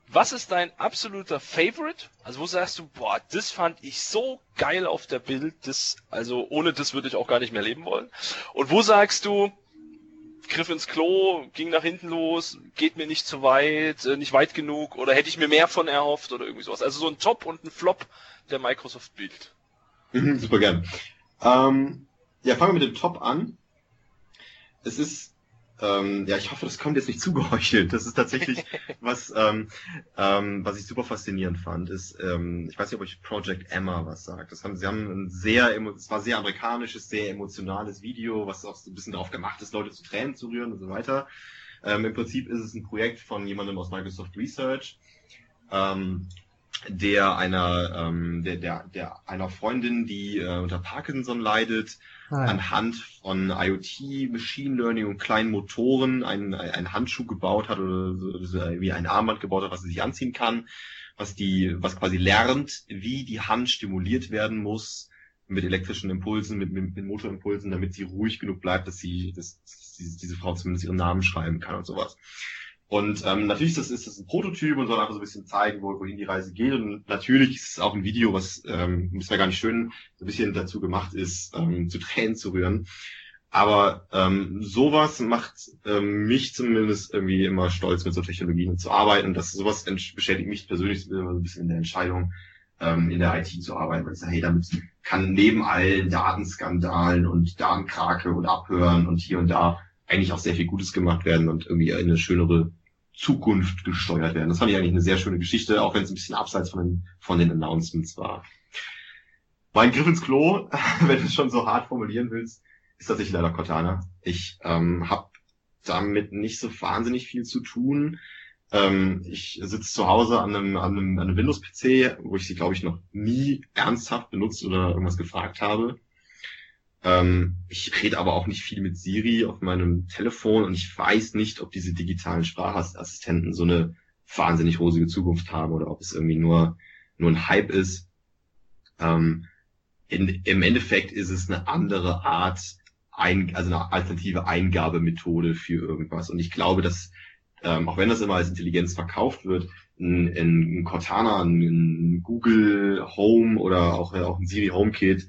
was ist dein absoluter Favorite? Also wo sagst du, boah, das fand ich so geil auf der Bild, das, also ohne das würde ich auch gar nicht mehr leben wollen. Und wo sagst du, Griff ins Klo, ging nach hinten los, geht mir nicht zu weit, äh, nicht weit genug oder hätte ich mir mehr von erhofft oder irgendwie sowas. Also so ein Top und ein Flop der Microsoft Bild. Mhm, super gern. Ähm, ja, fangen wir mit dem Top an. Es ist ähm, ja, ich hoffe, das kommt jetzt nicht zugeheuchelt. Das ist tatsächlich was, ähm, ähm, was ich super faszinierend fand. Ist, ähm, ich weiß nicht, ob euch Project Emma was sagt. Das haben, sie haben ein sehr, es war sehr amerikanisches, sehr emotionales Video, was auch so ein bisschen darauf gemacht ist, Leute zu Tränen zu rühren und so weiter. Ähm, Im Prinzip ist es ein Projekt von jemandem aus Microsoft Research. Ähm, der einer ähm, der, der, der einer Freundin, die äh, unter Parkinson leidet, ah, ja. anhand von IoT, Machine Learning und kleinen Motoren einen, einen Handschuh gebaut hat oder so, wie ein Armband gebaut hat, was sie sich anziehen kann, was die, was quasi lernt, wie die Hand stimuliert werden muss mit elektrischen Impulsen, mit, mit, mit Motorimpulsen, damit sie ruhig genug bleibt, dass sie, dass, dass diese, diese Frau zumindest ihren Namen schreiben kann und sowas. Und ähm, natürlich ist das, ist das ein Prototyp und soll einfach so ein bisschen zeigen, wo, wohin die Reise geht. Und natürlich ist es auch ein Video, was, ähm, das wäre gar nicht schön, so ein bisschen dazu gemacht ist, ähm, zu Tränen zu rühren. Aber ähm, sowas macht ähm, mich zumindest irgendwie immer stolz, mit so Technologien zu arbeiten. Und das sowas beschädigt mich persönlich immer so ein bisschen in der Entscheidung, ähm, in der IT zu arbeiten, weil ich sage, hey, damit kann neben allen Datenskandalen und Datenkrake und Abhören und hier und da eigentlich auch sehr viel Gutes gemacht werden und irgendwie eine schönere Zukunft gesteuert werden. Das fand ich eigentlich eine sehr schöne Geschichte, auch wenn es ein bisschen abseits von den, von den Announcements war. Mein Griff ins Klo, wenn du es schon so hart formulieren willst, ist tatsächlich leider Cortana. Ich ähm, habe damit nicht so wahnsinnig viel zu tun. Ähm, ich sitze zu Hause an einem, an einem, an einem Windows-PC, wo ich sie, glaube ich, noch nie ernsthaft benutzt oder irgendwas gefragt habe. Ähm, ich rede aber auch nicht viel mit Siri auf meinem Telefon und ich weiß nicht, ob diese digitalen Sprachassistenten so eine wahnsinnig rosige Zukunft haben oder ob es irgendwie nur, nur ein Hype ist. Ähm, in, Im Endeffekt ist es eine andere Art, ein, also eine alternative Eingabemethode für irgendwas. Und ich glaube, dass, ähm, auch wenn das immer als Intelligenz verkauft wird, ein, ein Cortana, ein Google Home oder auch, auch ein Siri HomeKit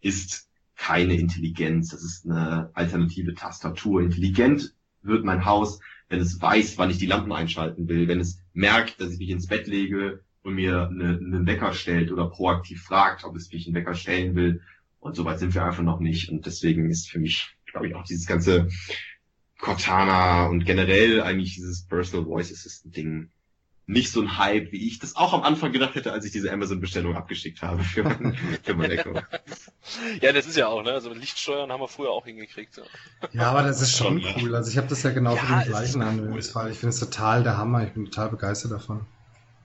ist keine Intelligenz. Das ist eine alternative Tastatur. Intelligent wird mein Haus, wenn es weiß, wann ich die Lampen einschalten will, wenn es merkt, dass ich mich ins Bett lege und mir eine, einen Wecker stellt oder proaktiv fragt, ob es mich einen Wecker stellen will. Und soweit sind wir einfach noch nicht. Und deswegen ist für mich, glaube ich, auch dieses ganze Cortana und generell eigentlich dieses Personal Voice Assistant Ding nicht so ein Hype, wie ich das auch am Anfang gedacht hätte, als ich diese Amazon-Bestellung abgeschickt habe für mein, für mein Echo. Ja, das ist ja auch, ne? Also Lichtsteuern haben wir früher auch hingekriegt. Ja, Ja, aber das ist schon cool. Also ich habe das ja genau Ja, für den gleichen cool. Anwendungsfall. Ich finde es total der Hammer. Ich bin total begeistert davon.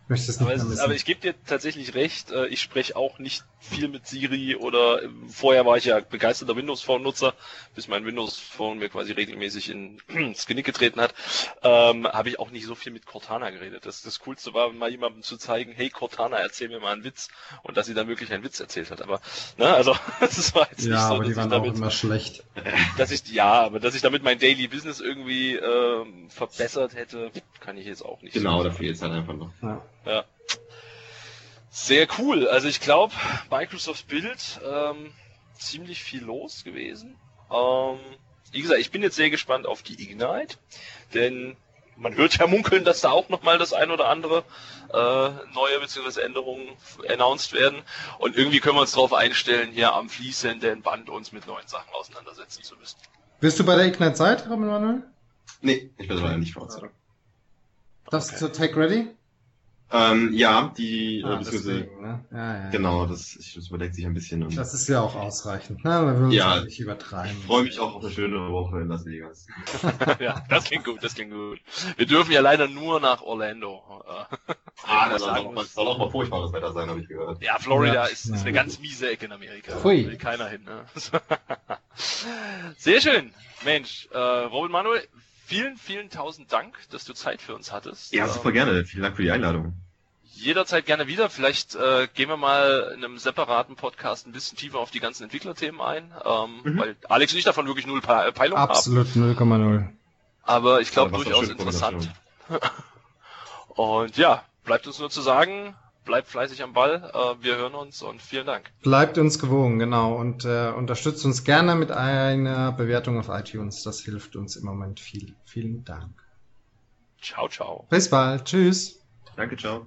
Ich möchte es nicht Aber, es aber ich gebe dir tatsächlich recht, äh, ich spreche auch nicht viel mit Siri oder äh, vorher war ich ja begeisterter Windows Phone Nutzer, bis mein Windows Phone mir quasi regelmäßig in, ins Genick getreten hat, ähm, habe ich auch nicht so viel mit Cortana geredet. Das, das Coolste war, mal jemandem zu zeigen, hey Cortana, erzähl mir mal einen Witz und dass sie dann wirklich einen Witz erzählt hat. Aber, ne, also das war jetzt nicht ja, so, aber dass die ich waren auch damit immer schlecht. dass ich ja, aber dass ich damit mein Daily Business irgendwie ähm, verbessert hätte, kann ich jetzt auch nicht. Genau, so da sagen. fehlt es halt einfach noch. Ja. Sehr cool. Also ich glaube, Microsoft Build ähm, ziemlich viel los gewesen. Ähm, wie gesagt, ich bin jetzt sehr gespannt auf die Ignite, denn man hört ja munkeln, dass da auch nochmal das ein oder andere äh, neue bzw. Änderungen announced werden. Und irgendwie können wir uns darauf einstellen, hier am fließenden Band uns mit neuen Sachen auseinandersetzen zu müssen. Bist du bei der Ignite Zeit, Manuel? Nee, ich bin leider nicht voraus. Das Okay. zur Tech Ready? Ähm, ja, die, äh, Ah, beziehungsweise, deswegen, ne? ja, ja. genau, das, ich, das überdeckt sich ein bisschen. Und Das ist ja auch ausreichend. Ne? Wir uns Ja. nicht übertreiben. ich freue mich auch auf eine schöne Woche in Las Vegas. ja, das klingt gut, das klingt gut. Wir dürfen ja leider nur nach Orlando. Äh, Ah, das soll auch, mal, soll auch mal furchtbares Wetter sein, habe ich gehört. Ja, Florida Ja. ist, ist eine ganz miese Ecke in Amerika. Hui. Da will keiner hin. Ne? Sehr schön. Mensch, äh, Robin Manuel, vielen, vielen tausend Dank, dass du Zeit für uns hattest. Ja, Ähm, super gerne. Vielen Dank für die Einladung. Jederzeit gerne wieder. Vielleicht äh, gehen wir mal in einem separaten Podcast ein bisschen tiefer auf die ganzen Entwicklerthemen ein, ähm, Mhm. weil Alex und ich davon wirklich null Pe- Peilung haben. Absolut 0,0. Aber ich glaube durchaus interessant. Und ja, bleibt uns nur zu sagen, bleibt fleißig am Ball. Äh, wir hören uns und vielen Dank. Bleibt uns gewogen, genau. Und äh, unterstützt uns gerne mit einer Bewertung auf iTunes. Das hilft uns im Moment viel. Vielen Dank. Ciao, ciao. Bis bald. Tschüss. Danke, ciao.